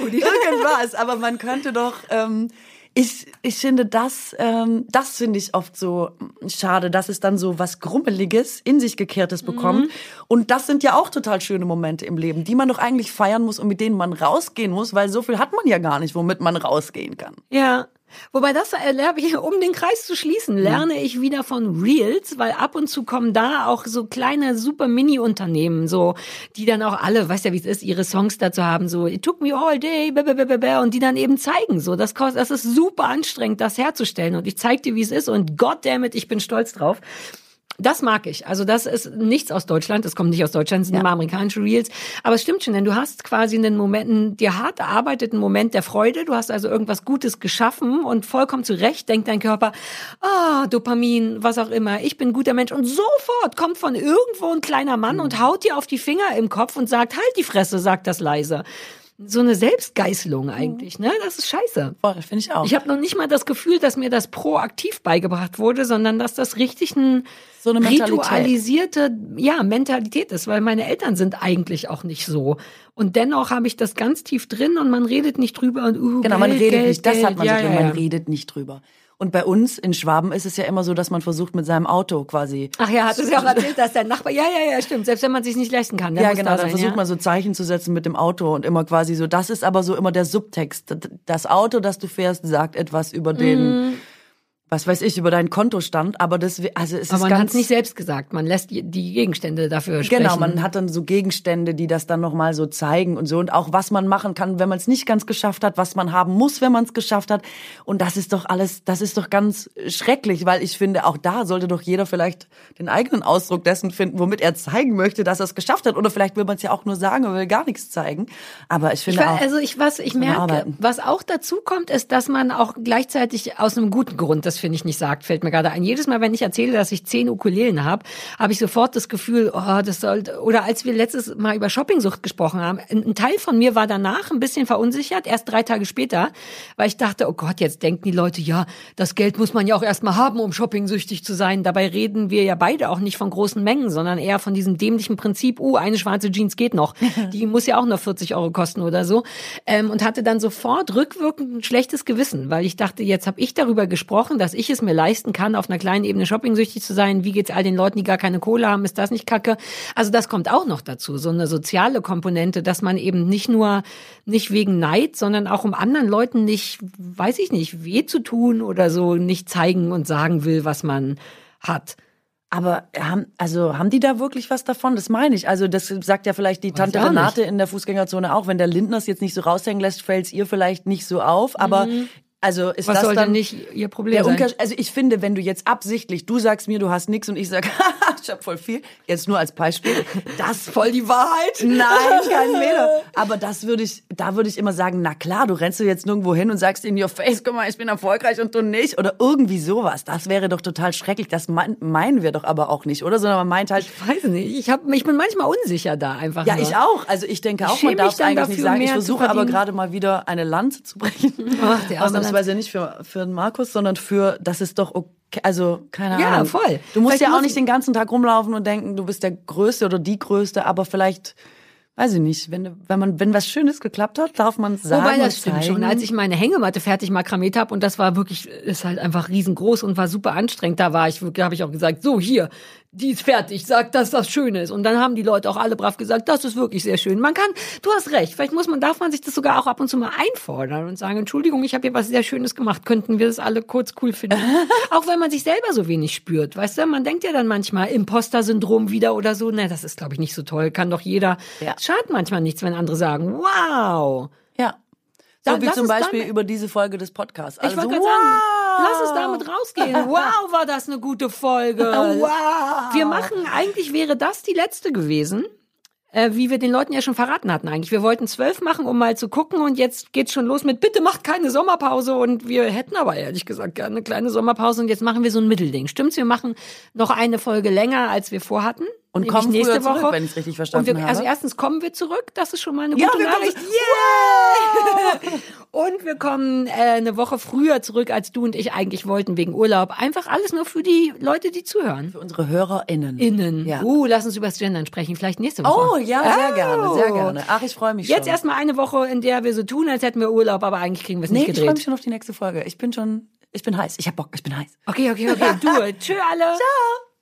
Irgendwas. Aber man könnte doch... Ähm, ich, ich finde das, ähm, das finde ich oft so schade, dass es dann so was Grummeliges, in sich gekehrtes bekommt. Und das sind ja auch total schöne Momente im Leben, die man doch eigentlich feiern muss und mit denen man rausgehen muss, weil so viel hat man ja gar nicht, womit man rausgehen kann. Ja. Wobei das erlebe ich, um den Kreis zu schließen, lerne ich wieder von Reels, weil ab und zu kommen da auch so kleine, super Mini-Unternehmen, so, die dann auch alle, weißt ja, wie es ist, ihre Songs dazu haben, so, it took me all day, und die dann eben zeigen, so, das kostet, das ist super anstrengend, das herzustellen, und ich zeig dir, wie es ist, und goddammit, ich bin stolz drauf. Das mag ich. Also das ist nichts aus Deutschland. Das kommt nicht aus Deutschland, das sind immer amerikanische Reels. Aber es stimmt schon, denn du hast quasi einen Moment, einen dir hart erarbeiteten Moment der Freude. Du hast also irgendwas Gutes geschaffen und vollkommen zu Recht denkt dein Körper, ah, Dopamin, was auch immer, ich bin ein guter Mensch. Und sofort kommt von irgendwo ein kleiner Mann und haut dir auf die Finger im Kopf und sagt, halt die Fresse, sagt das leise. So eine Selbstgeißelung eigentlich, ne? Das ist scheiße. Boah, finde ich auch. Ich habe noch nicht mal das Gefühl, dass mir das proaktiv beigebracht wurde, sondern dass das richtig ein So eine Mentalität. ritualisierte ja, Mentalität ist, weil meine Eltern sind eigentlich auch nicht so. Und dennoch habe ich das ganz tief drin und man redet nicht drüber und uh, Genau, Geld, man redet Geld, nicht, das Geld. hat man ja, so drin, ja, man redet nicht drüber. Und bei uns in Schwaben ist es ja immer so, dass man versucht mit seinem Auto quasi. Ach ja, hat es ja auch erzählt, dass der Nachbar, ja, ja, ja, stimmt, selbst wenn man sich nicht leisten kann. Ja, genau, da dann sein, versucht ja. man so Zeichen zu setzen mit dem Auto und immer quasi so, das ist aber so immer der Subtext. Das Auto, das du fährst, sagt etwas über den, was weiß ich, über deinen Kontostand, aber das, also es Aber ist man hat es nicht selbst gesagt, man lässt die, Gegenstände dafür sprechen. Genau, man hat dann so Gegenstände, die das dann nochmal so zeigen und so und auch was man machen kann, wenn man es nicht ganz geschafft hat, was man haben muss, wenn man es geschafft hat. Und das ist doch alles, das ist doch ganz schrecklich, weil ich finde, auch da sollte doch jeder vielleicht den eigenen Ausdruck dessen finden, womit er zeigen möchte, dass er es geschafft hat. Oder vielleicht will man es ja auch nur sagen, aber will gar nichts zeigen. Aber ich finde Ich auch, also ich was ich merke, arbeiten. was auch dazu kommt, ist, dass man auch gleichzeitig aus einem guten Grund, das finde ich nicht sagt, fällt mir gerade ein. Jedes Mal, wenn ich erzähle, dass ich zehn Ukulelen habe, habe ich sofort das Gefühl, oh, das sollte. Oder als wir letztes Mal über Shoppingsucht gesprochen haben, ein, ein Teil von mir war danach ein bisschen verunsichert, erst drei Tage später, weil ich dachte, oh Gott, jetzt denken die Leute, ja, das Geld muss man ja auch erstmal haben, um shoppingsüchtig zu sein. Dabei reden wir ja beide auch nicht von großen Mengen, sondern eher von diesem dämlichen Prinzip, uh, eine schwarze Jeans geht noch. Die muss ja auch nur 40 Euro kosten oder so. Ähm, und hatte dann sofort rückwirkend ein schlechtes Gewissen, weil ich dachte, jetzt habe ich darüber gesprochen, dass ich es mir leisten kann, auf einer kleinen Ebene shoppingsüchtig zu sein. Wie geht's all den Leuten, die gar keine Kohle haben? Ist das nicht kacke? Also das kommt auch noch dazu, so eine soziale Komponente, dass man eben nicht nur, nicht wegen Neid, sondern auch um anderen Leuten nicht, weiß ich nicht, weh zu tun oder so, nicht zeigen und sagen will, was man hat. Aber haben, also haben die da wirklich was davon? Das meine ich. Also das sagt ja vielleicht die Tante Renate in der Fußgängerzone auch. Wenn der Lindner es jetzt nicht so raushängen lässt, fällt es ihr vielleicht nicht so auf. Aber also ist. Was das soll dann denn nicht ihr Problem der sein? Umkehr, also ich finde, wenn du jetzt absichtlich, du sagst mir, du hast nichts und ich sag, haha, ich hab voll viel, jetzt nur als Beispiel, das voll die Wahrheit. Nein, kein Meter. Aber das würde ich, da würde ich immer sagen, na klar, du rennst du jetzt nirgendwo hin und sagst in your face, guck mal, ich bin erfolgreich und du nicht oder irgendwie sowas. Das wäre doch total schrecklich. Das mein, meinen wir doch aber auch nicht, oder? Sondern man meint halt, Ich weiß nicht. Ich, hab, ich bin manchmal unsicher da einfach. ja, nur. ich auch. Also ich denke Ich auch, man schäme darf es eigentlich nicht sagen. Ich versuche aber gerade mal wieder eine Lanze zu brechen. Ach, der Ausnahmsweise nicht für, für den Markus, sondern für, das ist doch okay. Also, keine Ja, Ahnung. voll. Du musst Vielleicht ja auch nicht den ganzen Tag rumlaufen und denken, du bist der Größte oder die Größte, aber vielleicht, weiß ich nicht, wenn, wenn man, wenn was Schönes geklappt hat, darf man es sagen. Wobei das stimmt zeigen. schon. Als ich meine Hängematte fertig makramiert habe und das war wirklich, ist halt einfach riesengroß und war super anstrengend, da war ich, habe ich auch gesagt, so hier, die ist fertig, sag, dass das schön ist. Und dann haben die Leute auch alle brav gesagt, das ist wirklich sehr schön. Man kann, du hast recht, vielleicht muss man, darf man sich das sogar auch ab und zu mal einfordern und sagen, Entschuldigung, ich habe hier was sehr Schönes gemacht, könnten wir das alle kurz cool finden. auch wenn man sich selber so wenig spürt, weißt du, man denkt ja dann manchmal Imposter-Syndrom wieder oder so, ne, das ist glaube ich nicht so toll, kann doch jeder. Ja. Schadet manchmal nichts, wenn andere sagen, wow. Ja. So wie zum Beispiel damit- über diese Folge des Podcasts. Ich Also, wollte gerade sagen, lass uns damit rausgehen. Wow, war das eine gute Folge. Wow. Wir machen, eigentlich wäre das die letzte gewesen. Äh, wie wir den Leuten ja schon verraten hatten eigentlich. Wir wollten zwölf machen, um mal zu gucken und jetzt geht's schon los mit bitte macht keine Sommerpause und wir hätten aber ehrlich gesagt gerne eine kleine Sommerpause und jetzt machen wir so ein Mittelding. Stimmt's? Wir machen noch eine Folge länger, als wir vorhatten. Und kommen nächste zurück, Woche. wenn ich's richtig verstanden wir, Also habe. erstens kommen wir zurück, das ist schon mal eine Ja, gute wir kommen- Nachricht. Yeah! Und wir kommen äh, eine Woche früher zurück, als du und ich eigentlich wollten, wegen Urlaub. Einfach alles nur für die Leute, die zuhören. Für unsere HörerInnen. Innen. Ja. Uh, lass uns über das Gendern sprechen. Vielleicht nächste Woche. Oh, ja, sehr Oh. gerne, sehr gerne. Ach, ich freue mich Jetzt schon. erstmal eine Woche, in der wir so tun, als hätten wir Urlaub, aber eigentlich kriegen wir es Nee, nicht ich freue gedreht. mich schon auf die nächste Folge. Ich bin schon, ich bin heiß. Ich hab Bock, ich bin heiß. Okay, okay, okay. Du, tschö alle. Ciao.